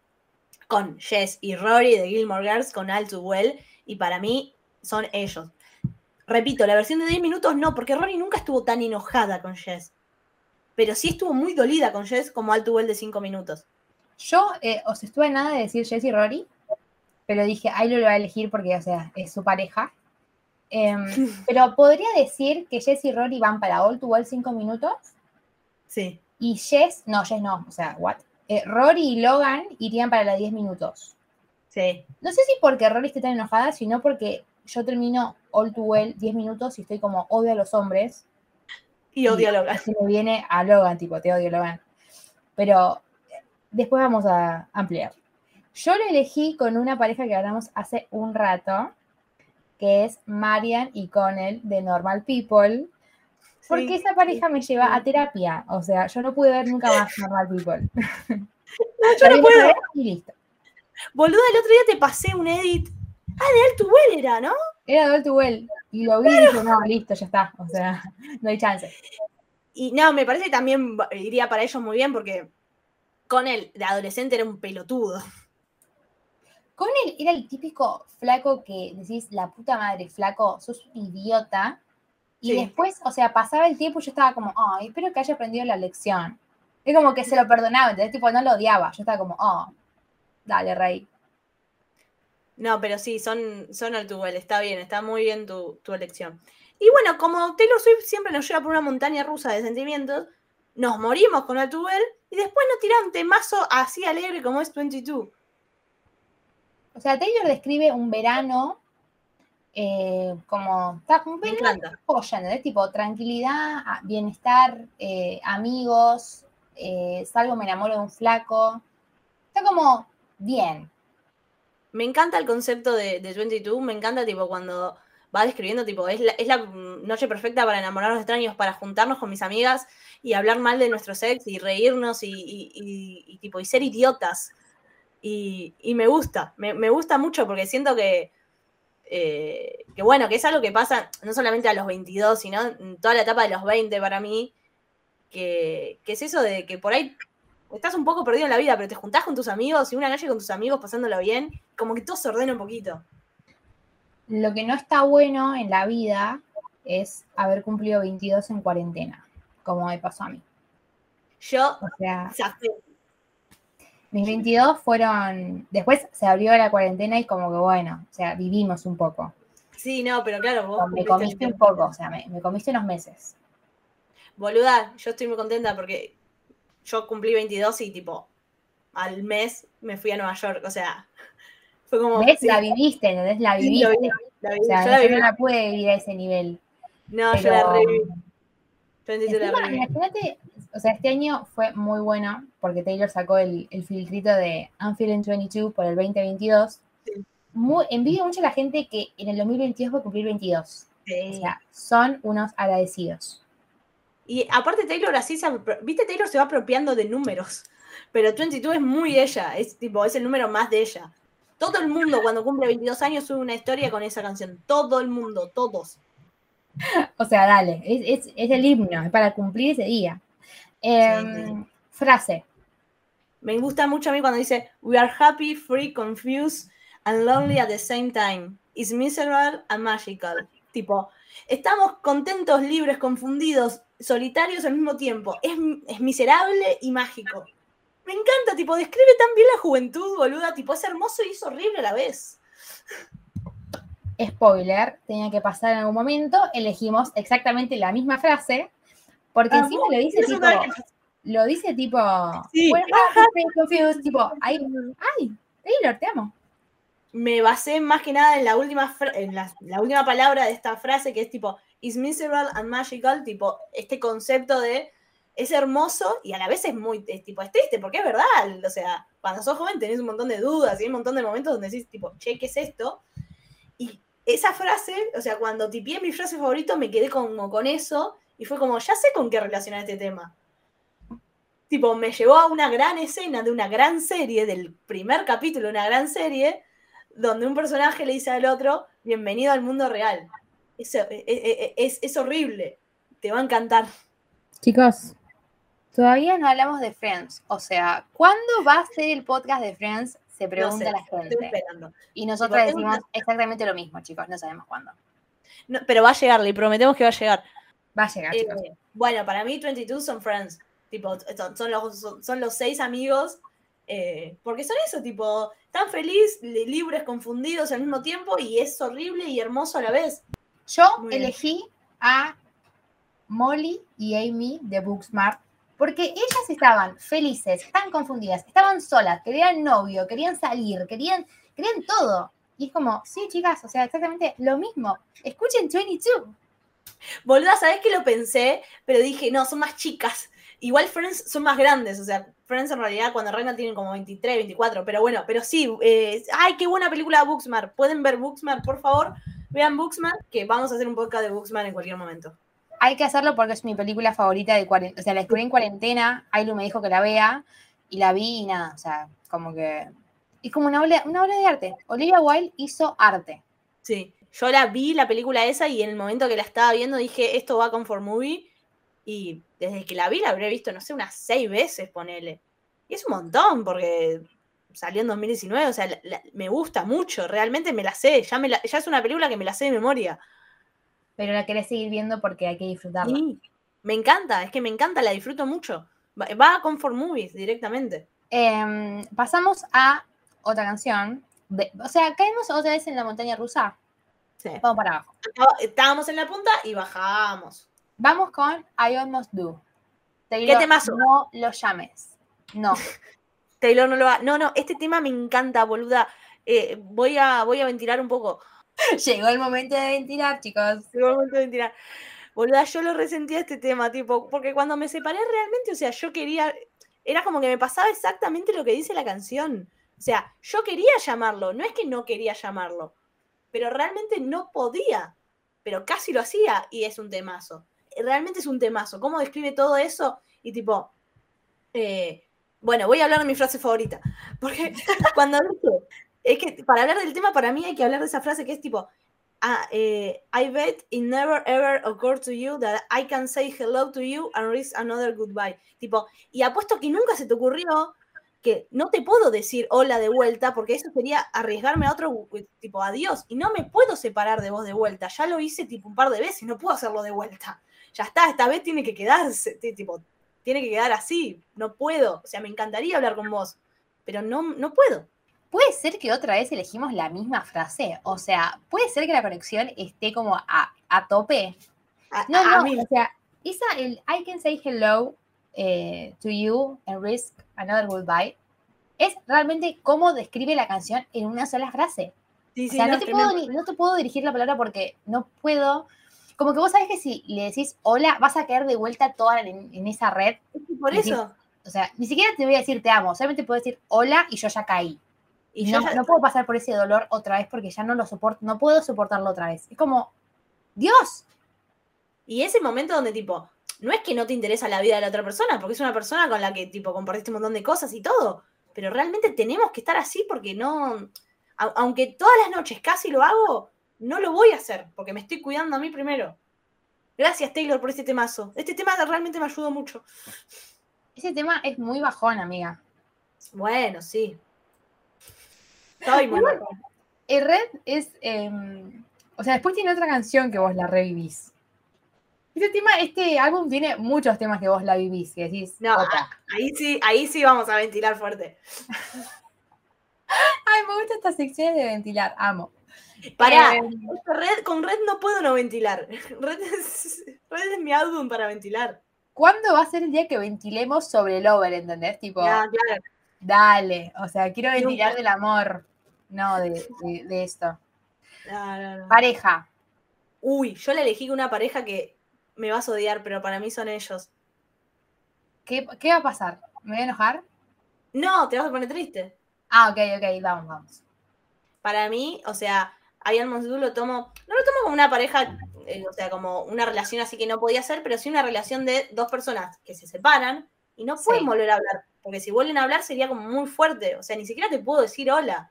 con Jess y Rory de Gilmore Girls con All Too Well, y para mí son ellos. Repito, la versión de 10 minutos no, porque Rory nunca estuvo tan enojada con Jess. Pero sí estuvo muy dolida con Jess como All Too Well de 5 minutos. Yo eh, os estuve a nada de decir Jess Rory, pero dije, ahí lo va a elegir porque, o sea, es su pareja. Em, pero podría decir que Jess y Rory van para All to All 5 minutos Sí. y Jess, no, Jess no, o sea, what? Eh, Rory y Logan irían para la 10 minutos. Sí. No sé si porque Rory esté tan enojada, sino porque yo termino All Too Well 10 minutos y estoy como odio a los hombres. Y odio a Logan. Se me viene a Logan, tipo, te odio Logan. Pero después vamos a ampliar. Yo lo elegí con una pareja que hablamos hace un rato, que es Marian y Connell de Normal People. Porque Sí. esa pareja me lleva a terapia. O sea, yo no pude ver nunca más Normal People. yo no puedo. Y listo. Boluda, el otro día te pasé un edit. Ah, de All Too Well era, ¿no? Era de All Too Well. Y lo vi y dije, no, listo, ya está. O sea, no hay chance. Y no, me parece que también iría para ellos muy bien porque con él de adolescente era un pelotudo. Connell era el típico flaco que decís, la puta madre, flaco, sos un idiota. Y Sí. después, o sea, pasaba el tiempo y yo estaba como, ay, espero que haya aprendido la lección. Es como que se lo perdonaba, ¿entendés? Tipo, no lo odiaba. Yo estaba como, oh, dale, rey. No, pero sí, son, son está bien, está muy bien tu, tu elección. Y bueno, como Taylor Swift siempre nos lleva por una montaña rusa de sentimientos, nos morimos con Well y después nos tira un temazo así alegre como es 22. O sea, Taylor describe un verano eh, como, un verano joya, ¿entendés? Tipo, tranquilidad, bienestar, eh, amigos, eh, salgo, me enamoro de un flaco. Está como bien. Me encanta el concepto de, de 22, me encanta tipo cuando va describiendo tipo, es la, es la noche perfecta para enamorarnos de extraños, para juntarnos con mis amigas y hablar mal de nuestro sex y reírnos y, tipo y ser idiotas. Y, me gusta, me, gusta mucho porque siento que, eh, que bueno, que es algo que pasa no solamente a los 22, sino en toda la etapa de los 20 para mí, que es eso de que por ahí estás un poco perdido en la vida, pero te juntás con tus amigos y una noche con tus amigos pasándolo bien, como que todo se ordena un poquito. Lo que no está bueno en la vida es haber cumplido 22 en cuarentena, como me pasó a mí. Yo, O sea, mis 22 fueron, después se abrió la cuarentena y como que bueno, o sea, vivimos un poco. Sí, no, pero claro, vos. Me comiste un poco, o sea, me, me comiste unos meses. Boluda, yo estoy muy contenta porque yo cumplí 22 y tipo al mes me fui a Nueva York, o sea, fue como... ¿Ves? sí, La viviste, ¿entendés? La viviste. la O sea, yo la yo viví. no la pude vivir a ese nivel. No, yo pero- la reviví. Yo la imagínate, o sea, este año fue muy bueno porque Taylor sacó el, el filtrito de I'm Feeling 22 por el 2022. Sí. Muy, envidio mucho a la gente que en el 2022 va a cumplir 22. O sea, son unos agradecidos. Y aparte Taylor así se, viste, Taylor se va apropiando de números, pero 22 es muy ella, es tipo, es el número más de ella. Todo el mundo cuando cumple 22 años sube una historia con esa canción, todo el mundo, todos. O sea, dale, es, es- es el himno, es para cumplir ese día. Em, Frase. Me gusta mucho a mí cuando dice, we are happy, free, confused and lonely at the same time. It's miserable and magical. Tipo, estamos contentos, libres, confundidos, solitarios al mismo tiempo. Es, es miserable y mágico. Me encanta, tipo, describe tan bien la juventud, boluda. Tipo, es hermoso y es horrible a la vez. Spoiler, tenía que pasar en algún momento. Elegimos exactamente la misma frase. Porque Ah, encima lo dice tipo. Lo dice tipo. Sí. "We're happy, confused", tipo, ay, ay, Taylor, te amo. Me basé más que nada en la última, en la última palabra de esta frase que es tipo, is miserable and magical, tipo, este concepto de es hermoso y a la vez es muy, es, tipo, es triste, porque es verdad, o sea, cuando sos joven tenés un montón de dudas y hay un montón de momentos donde decís, tipo, che, ¿qué es esto? Y esa frase, o sea, cuando tipié mi frase favorito me quedé como con eso y fue como, ya sé con qué relacionar este tema. Tipo, me llevó a una gran escena de una gran serie, del primer capítulo de una gran serie, donde un personaje le dice al otro, bienvenido al mundo real. Es, es- es- es- es horrible, te va a encantar. Chicos, todavía no hablamos de Friends. O sea, ¿cuándo va a ser el podcast de Friends? Se No pregunta sé, la estoy gente. esperando. Y nosotros decimos una- exactamente lo mismo, chicos. No sabemos cuándo. No, pero va a llegar, le prometemos que va a llegar. Va a llegar, Eh, chicos. bueno, para mí 22 son friends. Tipo, son, los, son, son los seis amigos. eh, porque son eso, tipo, tan feliz, li- libres, confundidos al mismo tiempo y es horrible y hermoso a la vez. Yo muy bien. elegí a Molly y Amy de Booksmart porque ellas estaban felices, estaban confundidas, estaban solas, querían novio, querían salir, querían, querían todo. Y es como, sí, chicas, o sea, exactamente lo mismo. Escuchen 22. Boluda, ¿sabés que lo pensé? Pero dije, no, son más chicas. Igual Friends son más grandes, o sea, Friends en realidad cuando arrancan tienen como 23, 24, pero bueno, pero sí, eh, ay, qué buena película Booksmart. ¿Pueden ver Booksmart, por favor? Vean Booksmart, que vamos a hacer un podcast de Booksmart en cualquier momento. Hay que hacerlo porque es mi película favorita de cuarentena. O sea, la descubrí en cuarentena, Ailu me dijo que la vea y la vi y nada, o sea, como que... Es como una obra, una obra de arte. Olivia Wilde hizo arte. Sí, yo la vi, la película esa, y en el momento que la estaba viendo dije, esto va con For Movie, y desde que la vi la habré visto, no sé, unas seis veces, ponele. Y es un montón, porque salió en 2019, o sea, la- la- me gusta mucho, realmente me la sé, ya, me la- ya es una película que me la sé de memoria. Pero la querés seguir viendo porque hay que disfrutarla. Sí, me encanta, es que me encanta, la disfruto mucho. Va, va con For Movies directamente. Em, pasamos a otra canción. de- o sea, caemos otra vez en la montaña rusa. Sí. Vamos para abajo. Estábamos en la punta y bajamos. Vamos con I Almost Do. ¿Qué Taylor, temazo? No lo llames. No. Taylor no lo va. No, no, este tema me encanta, boluda. Eh, voy, a, voy a ventilar un poco. Llegó el momento de ventilar, chicos. Llegó el momento de ventilar. Boluda, yo lo resentía este tema, tipo, porque cuando me separé realmente, o sea, yo quería. Era como que me pasaba exactamente lo que dice la canción. O sea, yo quería llamarlo, no es que no quería llamarlo, pero realmente no podía. Pero casi lo hacía y es un temazo. Realmente es un temazo. ¿Cómo describe todo eso? Y tipo, eh, bueno, voy a hablar de mi frase favorita. Porque cuando dice, es que para hablar del tema, para mí hay que hablar de esa frase que es tipo, ah, eh, I bet it never ever occurred to you that I can say hello to you and risk another goodbye. Tipo, y apuesto que nunca se te ocurrió que no te puedo decir hola de vuelta porque eso sería arriesgarme a otro tipo adiós y no me puedo separar de vos de vuelta. Ya lo hice tipo un par de veces, no puedo hacerlo de vuelta. Ya está, esta vez tiene que quedarse, ti- tipo, tiene que quedar así, no puedo. O sea, me encantaría hablar con vos, pero no, no puedo. puede ser que otra vez elegimos la misma frase. O sea, puede ser que la conexión esté como a, a tope. A- No, a no, mí- o sea, esa, el I can say hello eh, to you and risk another goodbye, es realmente cómo describe la canción en una sola frase. sí, O sea, no, no, te puedo, no te puedo dirigir la palabra porque no puedo. Como que vos sabés que si le decís hola, vas a caer de vuelta toda en, en esa red. Por eso. O sea, ni siquiera te voy a decir te amo, solamente puedo decir hola y yo ya caí. Y no, ya- no puedo pasar por ese dolor otra vez porque ya no lo soporto, no puedo soportarlo otra vez. Es como, Dios, Y ese momento donde, tipo, no es que no te interesa la vida de la otra persona, porque es una persona con la que, tipo, compartiste un montón de cosas y todo. Pero realmente tenemos que estar así porque no. aunque todas las noches casi lo hago, no lo voy a hacer porque me estoy cuidando a mí primero. Gracias, Taylor, por este temazo. Este tema realmente me ayudó mucho. ese tema es muy bajón, amiga. Bueno, sí. Estoy muy mal. El Red es. em, o sea, después tiene otra canción que vos la revivís. Este tema, este álbum tiene muchos temas que vos la vivís, que decís. No, "Opa". ahí sí, ahí sí vamos a ventilar fuerte. Ay, me gustan estas secciones de ventilar, amo. Pará, Eh, Red, con Red no puedo no ventilar. Red es, Red es mi álbum para ventilar. ¿Cuándo va a ser el día que ventilemos sobre el over, entendés? Tipo, claro. dale. O sea, quiero Nunca. ventilar del amor, no de, de- de esto. Pareja. Uy, yo le elegí una pareja que me vas a odiar, pero para mí son ellos. ¿Qué, qué va a pasar? ¿Me voy a enojar? No, te vas a poner triste. Ah, ok, ok, vamos, vamos. Para mí, o sea, a Ian Monsu lo tomo, no lo tomo como una pareja, eh, o sea, como una relación así que no podía ser, pero sí una relación de dos personas que se separan y no pueden Sí. volver a hablar. Porque si vuelven a hablar sería como muy fuerte. O sea, ni siquiera te puedo decir hola.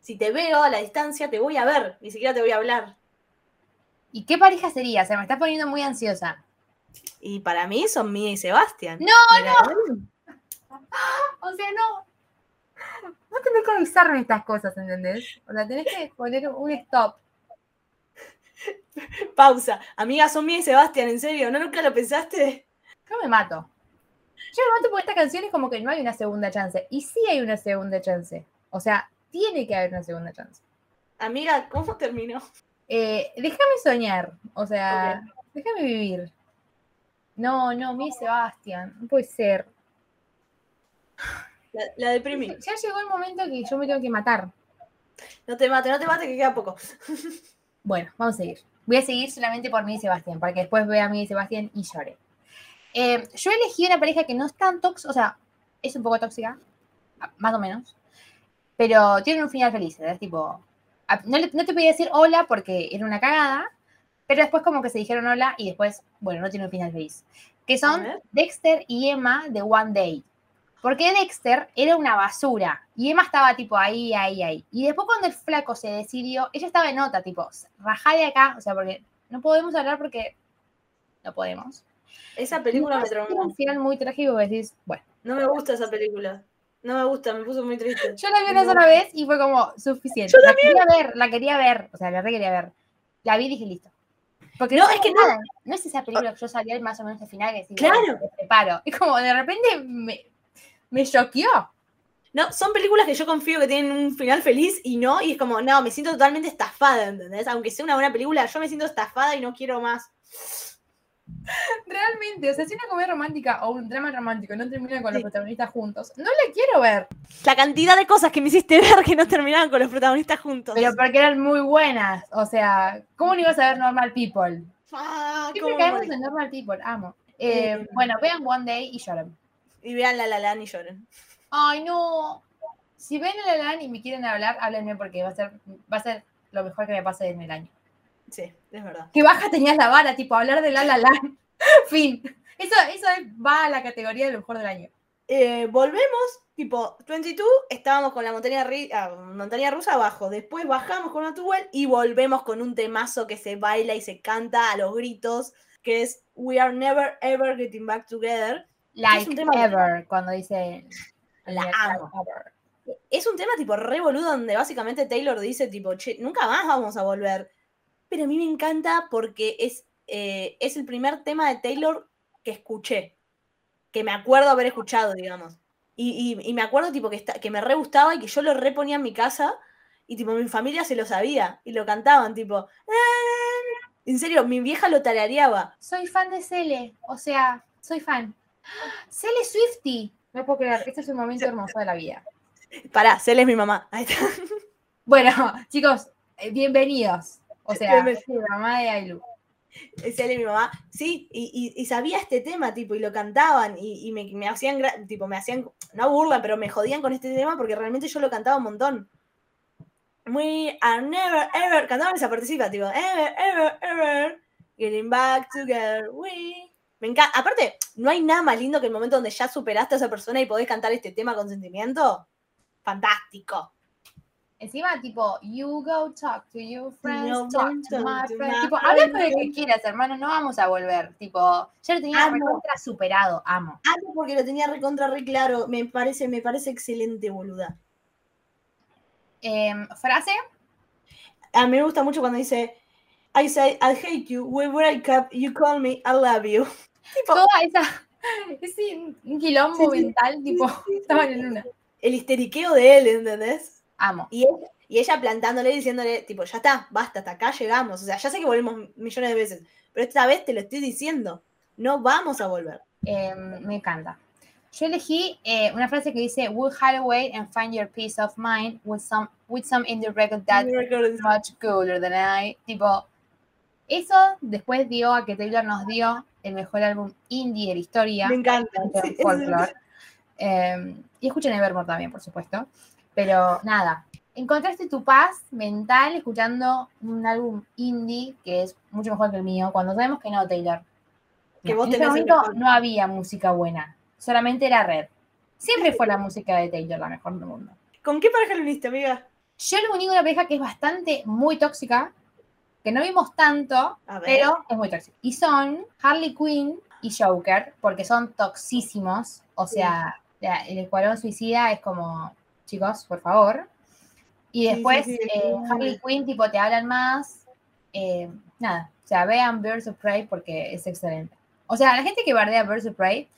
Si te veo a la distancia, te voy a ver, ni siquiera te voy a hablar. ¿Y qué pareja sería? O sea, me está poniendo muy ansiosa. Y para mí son Mía y Sebastián. No, Mira, O sea, no. No tenés que avisarme estas cosas, ¿entendés? O sea, tenés que poner un stop. Pausa. Amiga, son Mía y Sebastián, ¿en serio? ¿No nunca lo pensaste? Yo me mato. Yo me mato porque esta canción es como que no hay una segunda chance. Y sí hay una segunda chance. O sea, tiene que haber una segunda chance. Amiga, ¿cómo terminó? Eh, déjame soñar. O sea, déjame vivir. No, no, mi Sebastián. No puede ser. La, la deprimí. Ya llegó el momento que yo me tengo que matar. No te mate, no te mate, que queda poco. Bueno, vamos a seguir. Voy a seguir solamente por mí y Sebastián, para que después vea a mí y Sebastián y llore. Eh, yo elegí una pareja que no es tan tóxica, o sea, es un poco tóxica, más o menos, pero tiene un final feliz, ¿verdad? Tipo, no, le- no te podía decir hola porque era una cagada, pero después como que se dijeron hola y después, bueno, no tiene un final feliz. Que son. Dexter y Emma de One Day. Porque Dexter era una basura y Emma estaba tipo ahí, ahí, ahí. Y después cuando el flaco se decidió, ella estaba en nota, tipo, rajá de acá, o sea, porque no podemos hablar porque no podemos. Esa película me traumó. un final muy trágico que decís, bueno. No me gusta esa película. No me gusta, me puso muy triste. Yo la vi una sola vez y fue como suficiente. la quería ver, la quería ver, o sea, la re quería ver. La vi y dije, listo. Porque No, no, es que es no- nada. No es esa película que yo salía más o menos al final que decís, Claro. me preparo. Es como de repente me, me choqueó. No, son películas que yo confío que tienen un final feliz y no, y es como, no, me siento totalmente estafada, ¿entendés? Aunque sea una buena película, yo me siento estafada y no quiero más. Realmente, o sea, si una comedia romántica o un drama romántico no termina con los protagonistas juntos, no la quiero ver. La cantidad de cosas que me hiciste ver que no terminaban con los protagonistas juntos. Pero porque eran muy buenas. O sea, ¿cómo no ibas a ver Normal People? Ah, Siempre caemos en Normal People, amo. Eh, Sí. bueno, vean One Day y lloren. Y vean La La Land y lloren. Ay, no. Si ven el Alan y me quieren hablar, háblenme porque va a ser, va a ser lo mejor que me pase en el año. Sí, es verdad. Que baja tenías la vara, tipo, hablar de La La Land. fin. Eso, eso es- va a la categoría de lo mejor del año. Eh, volvemos, tipo, 22, estábamos con la montaña, ah, montaña rusa abajo, después bajamos con Atuel y volvemos con un temazo que se baila y se canta a los gritos, que es We are never ever getting back together. Like ever, cuando dice. La amo. ever. Es un tema tipo re boludo donde básicamente Taylor dice tipo, che, nunca más vamos a volver. Pero a mí me encanta porque es, eh, es el primer tema de Taylor que escuché, que me acuerdo haber escuchado, digamos. Y, y- y me acuerdo tipo que, esta- que me re gustaba y que yo lo reponía en mi casa y tipo mi familia se lo sabía y lo cantaban tipo... "Ah". En serio, mi vieja lo tarareaba. Soy fan de Cele, o sea, soy fan. Cele Swifty. No puedo creer, este es un momento hermoso de la vida. Pará, Cele es mi mamá. Ahí está. Bueno, chicos, eh, bienvenidos. O sea, Bienvenidos. sí, mamá de Ailu. Cele es mi mamá. Sí, y, y- y sabía este tema, tipo, y lo cantaban y, y me, me hacían, tipo, me hacían, no burla, pero me jodían con este tema porque realmente yo lo cantaba un montón. We are never, ever, cantaban esa partecita, tipo, ever, ever, ever, getting back together, we. Me encanta. Aparte, no hay nada más lindo que el momento donde ya superaste a esa persona y podés cantar este tema con sentimiento. Fantástico. Encima, tipo, you go talk to your friends, No, talk to my friends. Tipo, habla con el que quieras, hermano, no vamos a volver. Tipo, ya lo tenía Amo. recontra superado, amo. Algo porque lo tenía recontra re claro. Me parece, me parece excelente, boluda. Em, frase, A mí me gusta mucho cuando dice I say I hate you, we break up, you call me, I love you. Tipo, toda esa, ese quilombo Sí, sí, mental, tipo, estaban en una. el histeriqueo de él, ¿entendés? Amo. Y, él- y ella plantándole, diciéndole, tipo, ya está, basta, hasta acá llegamos. O sea, ya sé que volvemos millones de veces, pero esta vez te lo estoy diciendo. No vamos a volver. Em, me encanta. Yo elegí eh, una frase que dice, We'll hide away and find your peace of mind with some, with some indie record that much cooler than I. Tipo, eso después dio a que Taylor nos dio el mejor álbum indie de la historia. Me encanta. junto sí, con Folklore. Eh, y escuchen Evermore también, por supuesto. Pero nada, encontraste tu paz mental escuchando un álbum indie que es mucho mejor que el mío, cuando sabemos que no, Taylor. Que No, vos en ese momento no había música buena, solamente era red. Siempre fue la música de Taylor la mejor del mundo. ¿Con qué pareja lo uniste, amiga? Yo lo único una pareja que es bastante muy tóxica, que no vimos tanto, pero es muy tóxica. Y son Harley Quinn y Joker, porque son toxísimos. O sea, la- el escuadrón suicida es como, chicos, por favor. Y después sí, sí, eh. Harley Quinn, tipo, te hablan más. eh, nada, o sea, vean Birds of Prey porque es excelente. O sea, la gente que bardea Birds of Prey,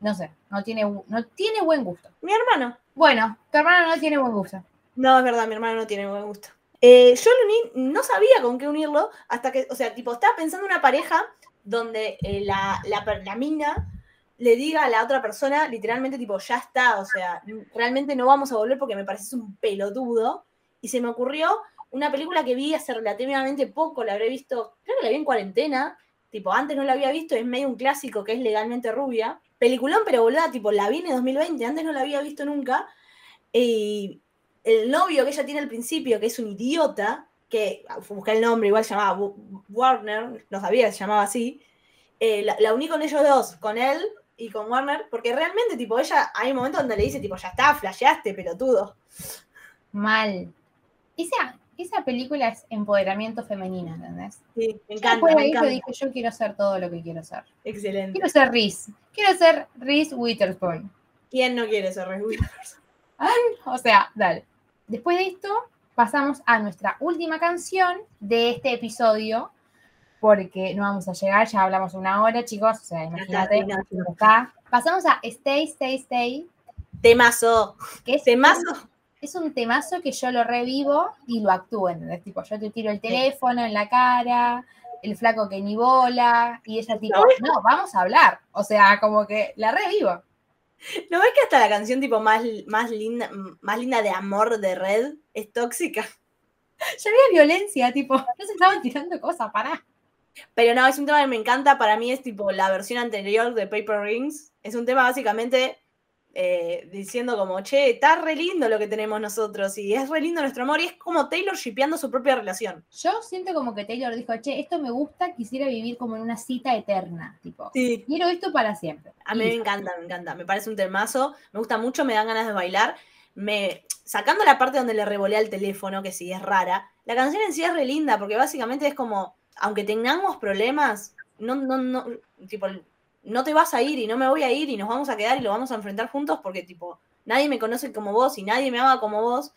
no sé, no tiene, no tiene buen gusto. Mi hermano. Bueno, tu hermano no tiene buen gusto. No, es verdad, mi hermano no tiene buen gusto. Eh, yo lo uní, no sabía con qué unirlo, hasta que, o sea, tipo, estaba pensando en una pareja donde eh, la, la, la mina le diga a la otra persona, literalmente, tipo, ya está, o sea, realmente no vamos a volver porque me pareces un pelotudo. Y se me ocurrió una película que vi hace relativamente poco, la habré visto, creo que la vi en cuarentena, tipo, antes no la había visto, es medio un clásico que es Legalmente Rubia. Peliculón, pero boluda, tipo, la vi en el 2020, antes no la había visto nunca. Y el novio que ella tiene al principio, que es un idiota, que busqué el nombre, igual se llamaba Warner, no sabía que se llamaba así, eh, la, la uní con ellos dos, con él y con Warner, porque realmente, tipo, ella, hay un momento donde le dice, tipo, ya está, flasheaste, pelotudo. Mal. Esa, esa película es empoderamiento femenino, ¿entendés? Sí, me encanta, después de dije, yo quiero ser todo lo que quiero ser. Excelente. Quiero ser Reese. Quiero ser Reese Witherspoon. ¿Quién no quiere ser Reese Witherspoon? O sea, dale. Después de esto, pasamos a nuestra última canción de este episodio, porque no vamos a llegar, ya hablamos una hora, chicos, o sea, imagínate, no, no. está. Pasamos a Stay, Stay, Stay, Temazo, que es temazo. es un temazo que yo lo revivo y lo actúo, ¿entendés? Tipo, yo te tiro el teléfono en la cara, el flaco que ni bola, y ella tipo, no, vamos a hablar. O sea, como que la revivo. ¿No ves que hasta la canción tipo más, más, linda, más linda de amor de Red es tóxica? Ya había violencia, tipo, no se estaban tirando cosas, pará. Pero no, es un tema que me encanta. Para mí es tipo la versión anterior de Paper Rings. Es un tema básicamente eh, diciendo como, che, está re lindo lo que tenemos nosotros y es re lindo nuestro amor. Y es como Taylor shipeando su propia relación. Yo siento como que Taylor dijo, che, esto me gusta, quisiera vivir como en una cita eterna, tipo, Sí. quiero esto para siempre. A mí me Y- encanta, me encanta. Me parece un temazo. Me gusta mucho, me dan ganas de bailar. Me, sacando la parte donde le revolea el teléfono, que sí es rara, la canción en sí es re linda, porque básicamente es como, aunque tengamos problemas, no, no, no, tipo, no te vas a ir y no me voy a ir y nos vamos a quedar y lo vamos a enfrentar juntos porque, tipo, nadie me conoce como vos y nadie me ama como vos.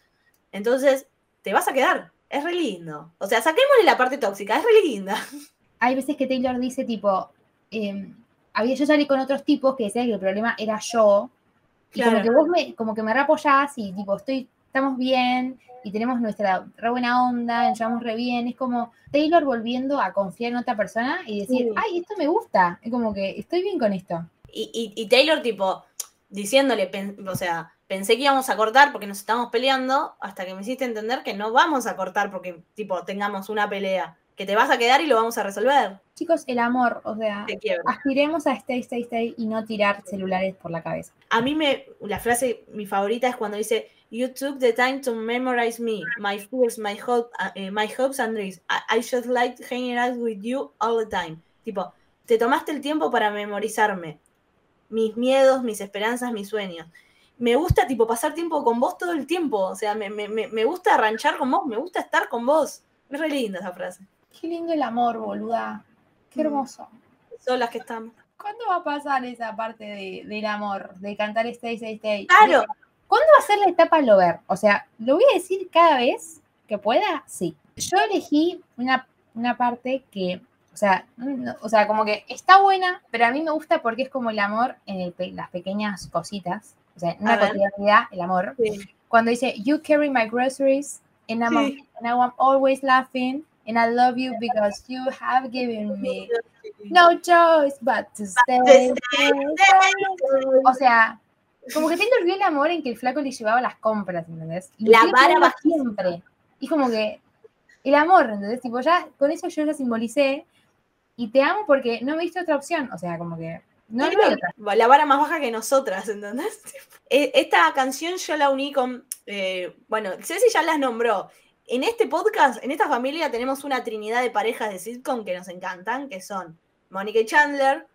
Entonces, te vas a quedar. Es re lindo. O sea, saquémosle la parte tóxica, es re linda. Hay veces que Taylor dice, tipo, em, había, yo salí con otros tipos que decían que el problema era yo, Y como que vos me, como que me reapoyás y tipo, estoy, estamos bien y tenemos nuestra re buena onda, nos llevamos re bien. Es como Taylor volviendo a confiar en otra persona y decir, Sí. ay, esto me gusta. Es como que estoy bien con esto. Y, y- y Taylor, tipo, diciéndole, o sea, pensé que íbamos a cortar porque nos estábamos peleando, hasta que me hiciste entender que no vamos a cortar porque, tipo, tengamos una pelea. Que te vas a quedar y lo vamos a resolver. Chicos, el amor, o sea, aspiremos a stay, stay, stay y no tirar celulares por la cabeza. A mí me, la frase, mi favorita es cuando dice, You took the time to memorize me, my fears, my, hope, eh, my hopes and dreams. I, I just like hanging out with you all the time. Tipo, te tomaste el tiempo para memorizarme mis miedos, mis esperanzas, mis sueños. Me gusta, tipo, pasar tiempo con vos todo el tiempo. O sea, me, me, me me gusta arranchar con vos, me gusta estar con vos. Es re linda esa frase. Qué lindo el amor, boluda. Qué Mm. hermoso. Son las que estamos. ¿Cuándo va a pasar esa parte de- del amor, de cantar Stay, Stay, Stay? Claro. ¿Cuándo va a ser la etapa Lover? O sea, lo voy a decir cada vez que pueda, sí. Yo elegí una, una parte que, o sea, no- o sea, como que está buena, pero a mí me gusta porque es como el amor en el las pequeñas cositas. O sea, en una cotidianidad, el amor. Sí. Cuando dice, You carry my groceries, and I'm, Sí. and I'm always laughing, and I love you because you have given me no choice but to stay. O sea, como que Taylor vio el amor en que el flaco le llevaba las compras, ¿entendés? Y La vara bajísima. siempre. Y como que el amor, ¿entendés? Tipo, ya con eso yo ya simbolicé y te amo porque no me diste otra opción. O sea, como que no, no la vara más baja que nosotras, ¿entendés? E- Esta canción yo la uní con, eh, bueno, Ceci ya las nombró. En este podcast, en esta familia, tenemos una trinidad de parejas de sitcom que nos encantan, que son Mónica y Chandler,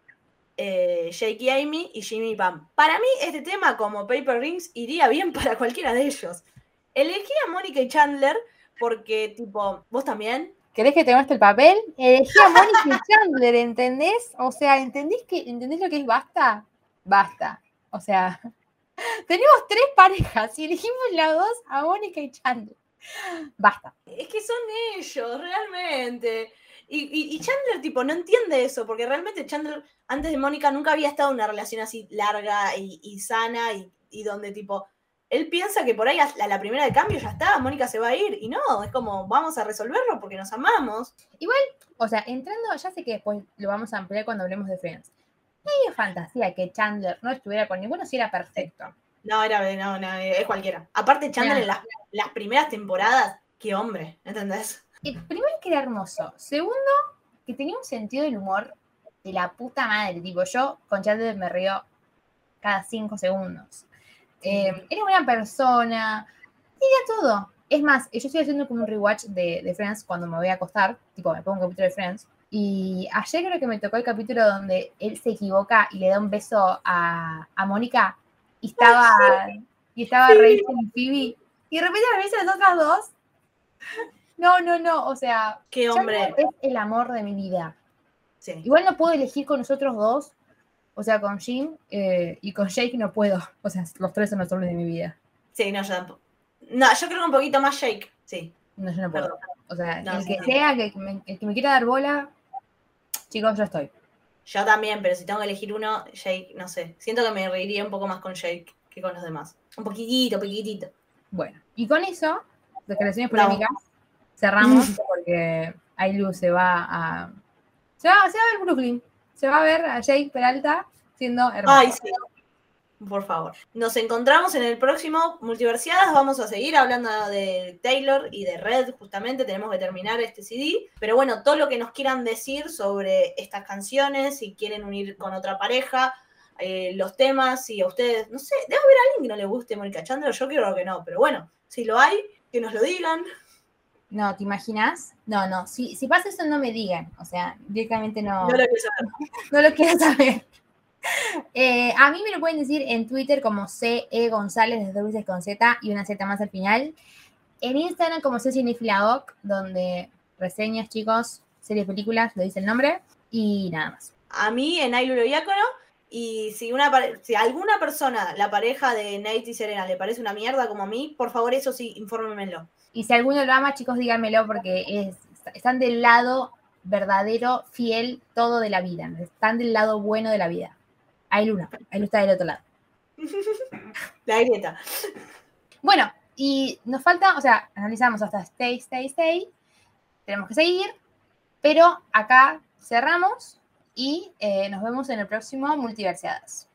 eh, Jake y Amy y Jimmy y Pam. Para mí, este tema, como Paper Rings, iría bien para cualquiera de ellos. Elegí a Mónica y Chandler porque, tipo, ¿vos también? ¿Querés que te muestre el papel? Elegí a Mónica y Chandler, ¿entendés? O sea, ¿entendés, que, ¿entendés lo que es basta? Basta. O sea, tenemos tres parejas y elegimos las dos a Mónica y Chandler. Basta. Es que son ellos, realmente. Y, y- y Chandler, tipo, no entiende eso, porque realmente Chandler, antes de Mónica, nunca había estado en una relación así larga y, y sana, y, donde, tipo, él piensa que por ahí a la, la primera de cambio ya está, Mónica se va a ir, y no, es como, vamos a resolverlo porque nos amamos. O sea, entrando, ya sé que después lo vamos a ampliar cuando hablemos de Friends. Medio fantasía que Chandler no estuviera con ninguno si era perfecto. No, era, no, no, es cualquiera. Aparte, Chandler en las, las primeras temporadas, qué hombre, ¿entendés? Eh, primero que era hermoso. Segundo, que tenía un sentido del humor de la puta madre. Tipo, yo con Chandler me río cada cinco segundos. Eh, era buena persona. Tenía todo. Es más, yo estoy haciendo como un rewatch de, de Friends cuando me voy a acostar. Tipo, me pongo un capítulo de Friends. Y ayer creo que me tocó el capítulo donde él se equivoca y le da un beso a, a Mónica. Y estaba, y estaba Sí. Rachel y Phoebe. Y de repente las ves a las otras dos. No, no, no. O sea, Qué hombre. Es el amor de mi vida. Sí. Igual no puedo elegir con nosotros dos. O sea, con Jim eh, y con Jake no puedo. O sea, los tres son los hombres de mi vida. Sí, no, yo tampoco. No, yo creo que un poquito más Jake, sí. No, yo no puedo. Perdón. O sea, No, el sí, que no. sea, que me, el que me quiera dar bola, chicos, yo estoy. Yo también, pero si tengo que elegir uno, Jake, no sé. Siento que me reiría un poco más con Jake que con los demás. Un poquitito, poquitito. Bueno, y con eso, declaraciones polémicas, cerramos porque Ailu se va a. Se va, se va a ver Brooklyn. Se va a ver a Jake Peralta siendo hermoso. Ay, sí. Por favor. Nos encontramos en el próximo Multiversiadas. Vamos a seguir hablando de Taylor y de Red, justamente. Tenemos que terminar este CD. Pero bueno, todo lo que nos quieran decir sobre estas canciones, si quieren unir con otra pareja, eh, los temas, si a ustedes, no sé, debe haber alguien que no le guste Mónica Chandler. Yo creo que no, pero bueno, si lo hay, que nos lo digan. No, ¿te imaginas? No, no. Si, si pasa eso, no me digan. O sea, directamente no. No lo quiero saber. no lo quiero saber. Eh, a mí me lo pueden decir en Twitter como CE González, de dulces con Z y una Z más al final. En Instagram como Cecinefiladoc, donde reseñas, chicos, series, películas, lo dice el nombre. Y nada más. a mí en Ailulo Diácono. Y si, una, si alguna persona, la pareja de Nate y Serena, le parece una mierda como a mí, por favor, eso sí, infórmenmelo. Y si alguno lo ama, chicos, díganmelo porque es, están del lado verdadero, fiel, todo de la vida. Están del lado bueno de la vida. Hay luna, hay luz está del otro lado. La grieta. Bueno, y nos falta, o sea, analizamos hasta stay, stay, stay. Tenemos que seguir, pero acá cerramos y eh, nos vemos en el próximo Multiverseadas.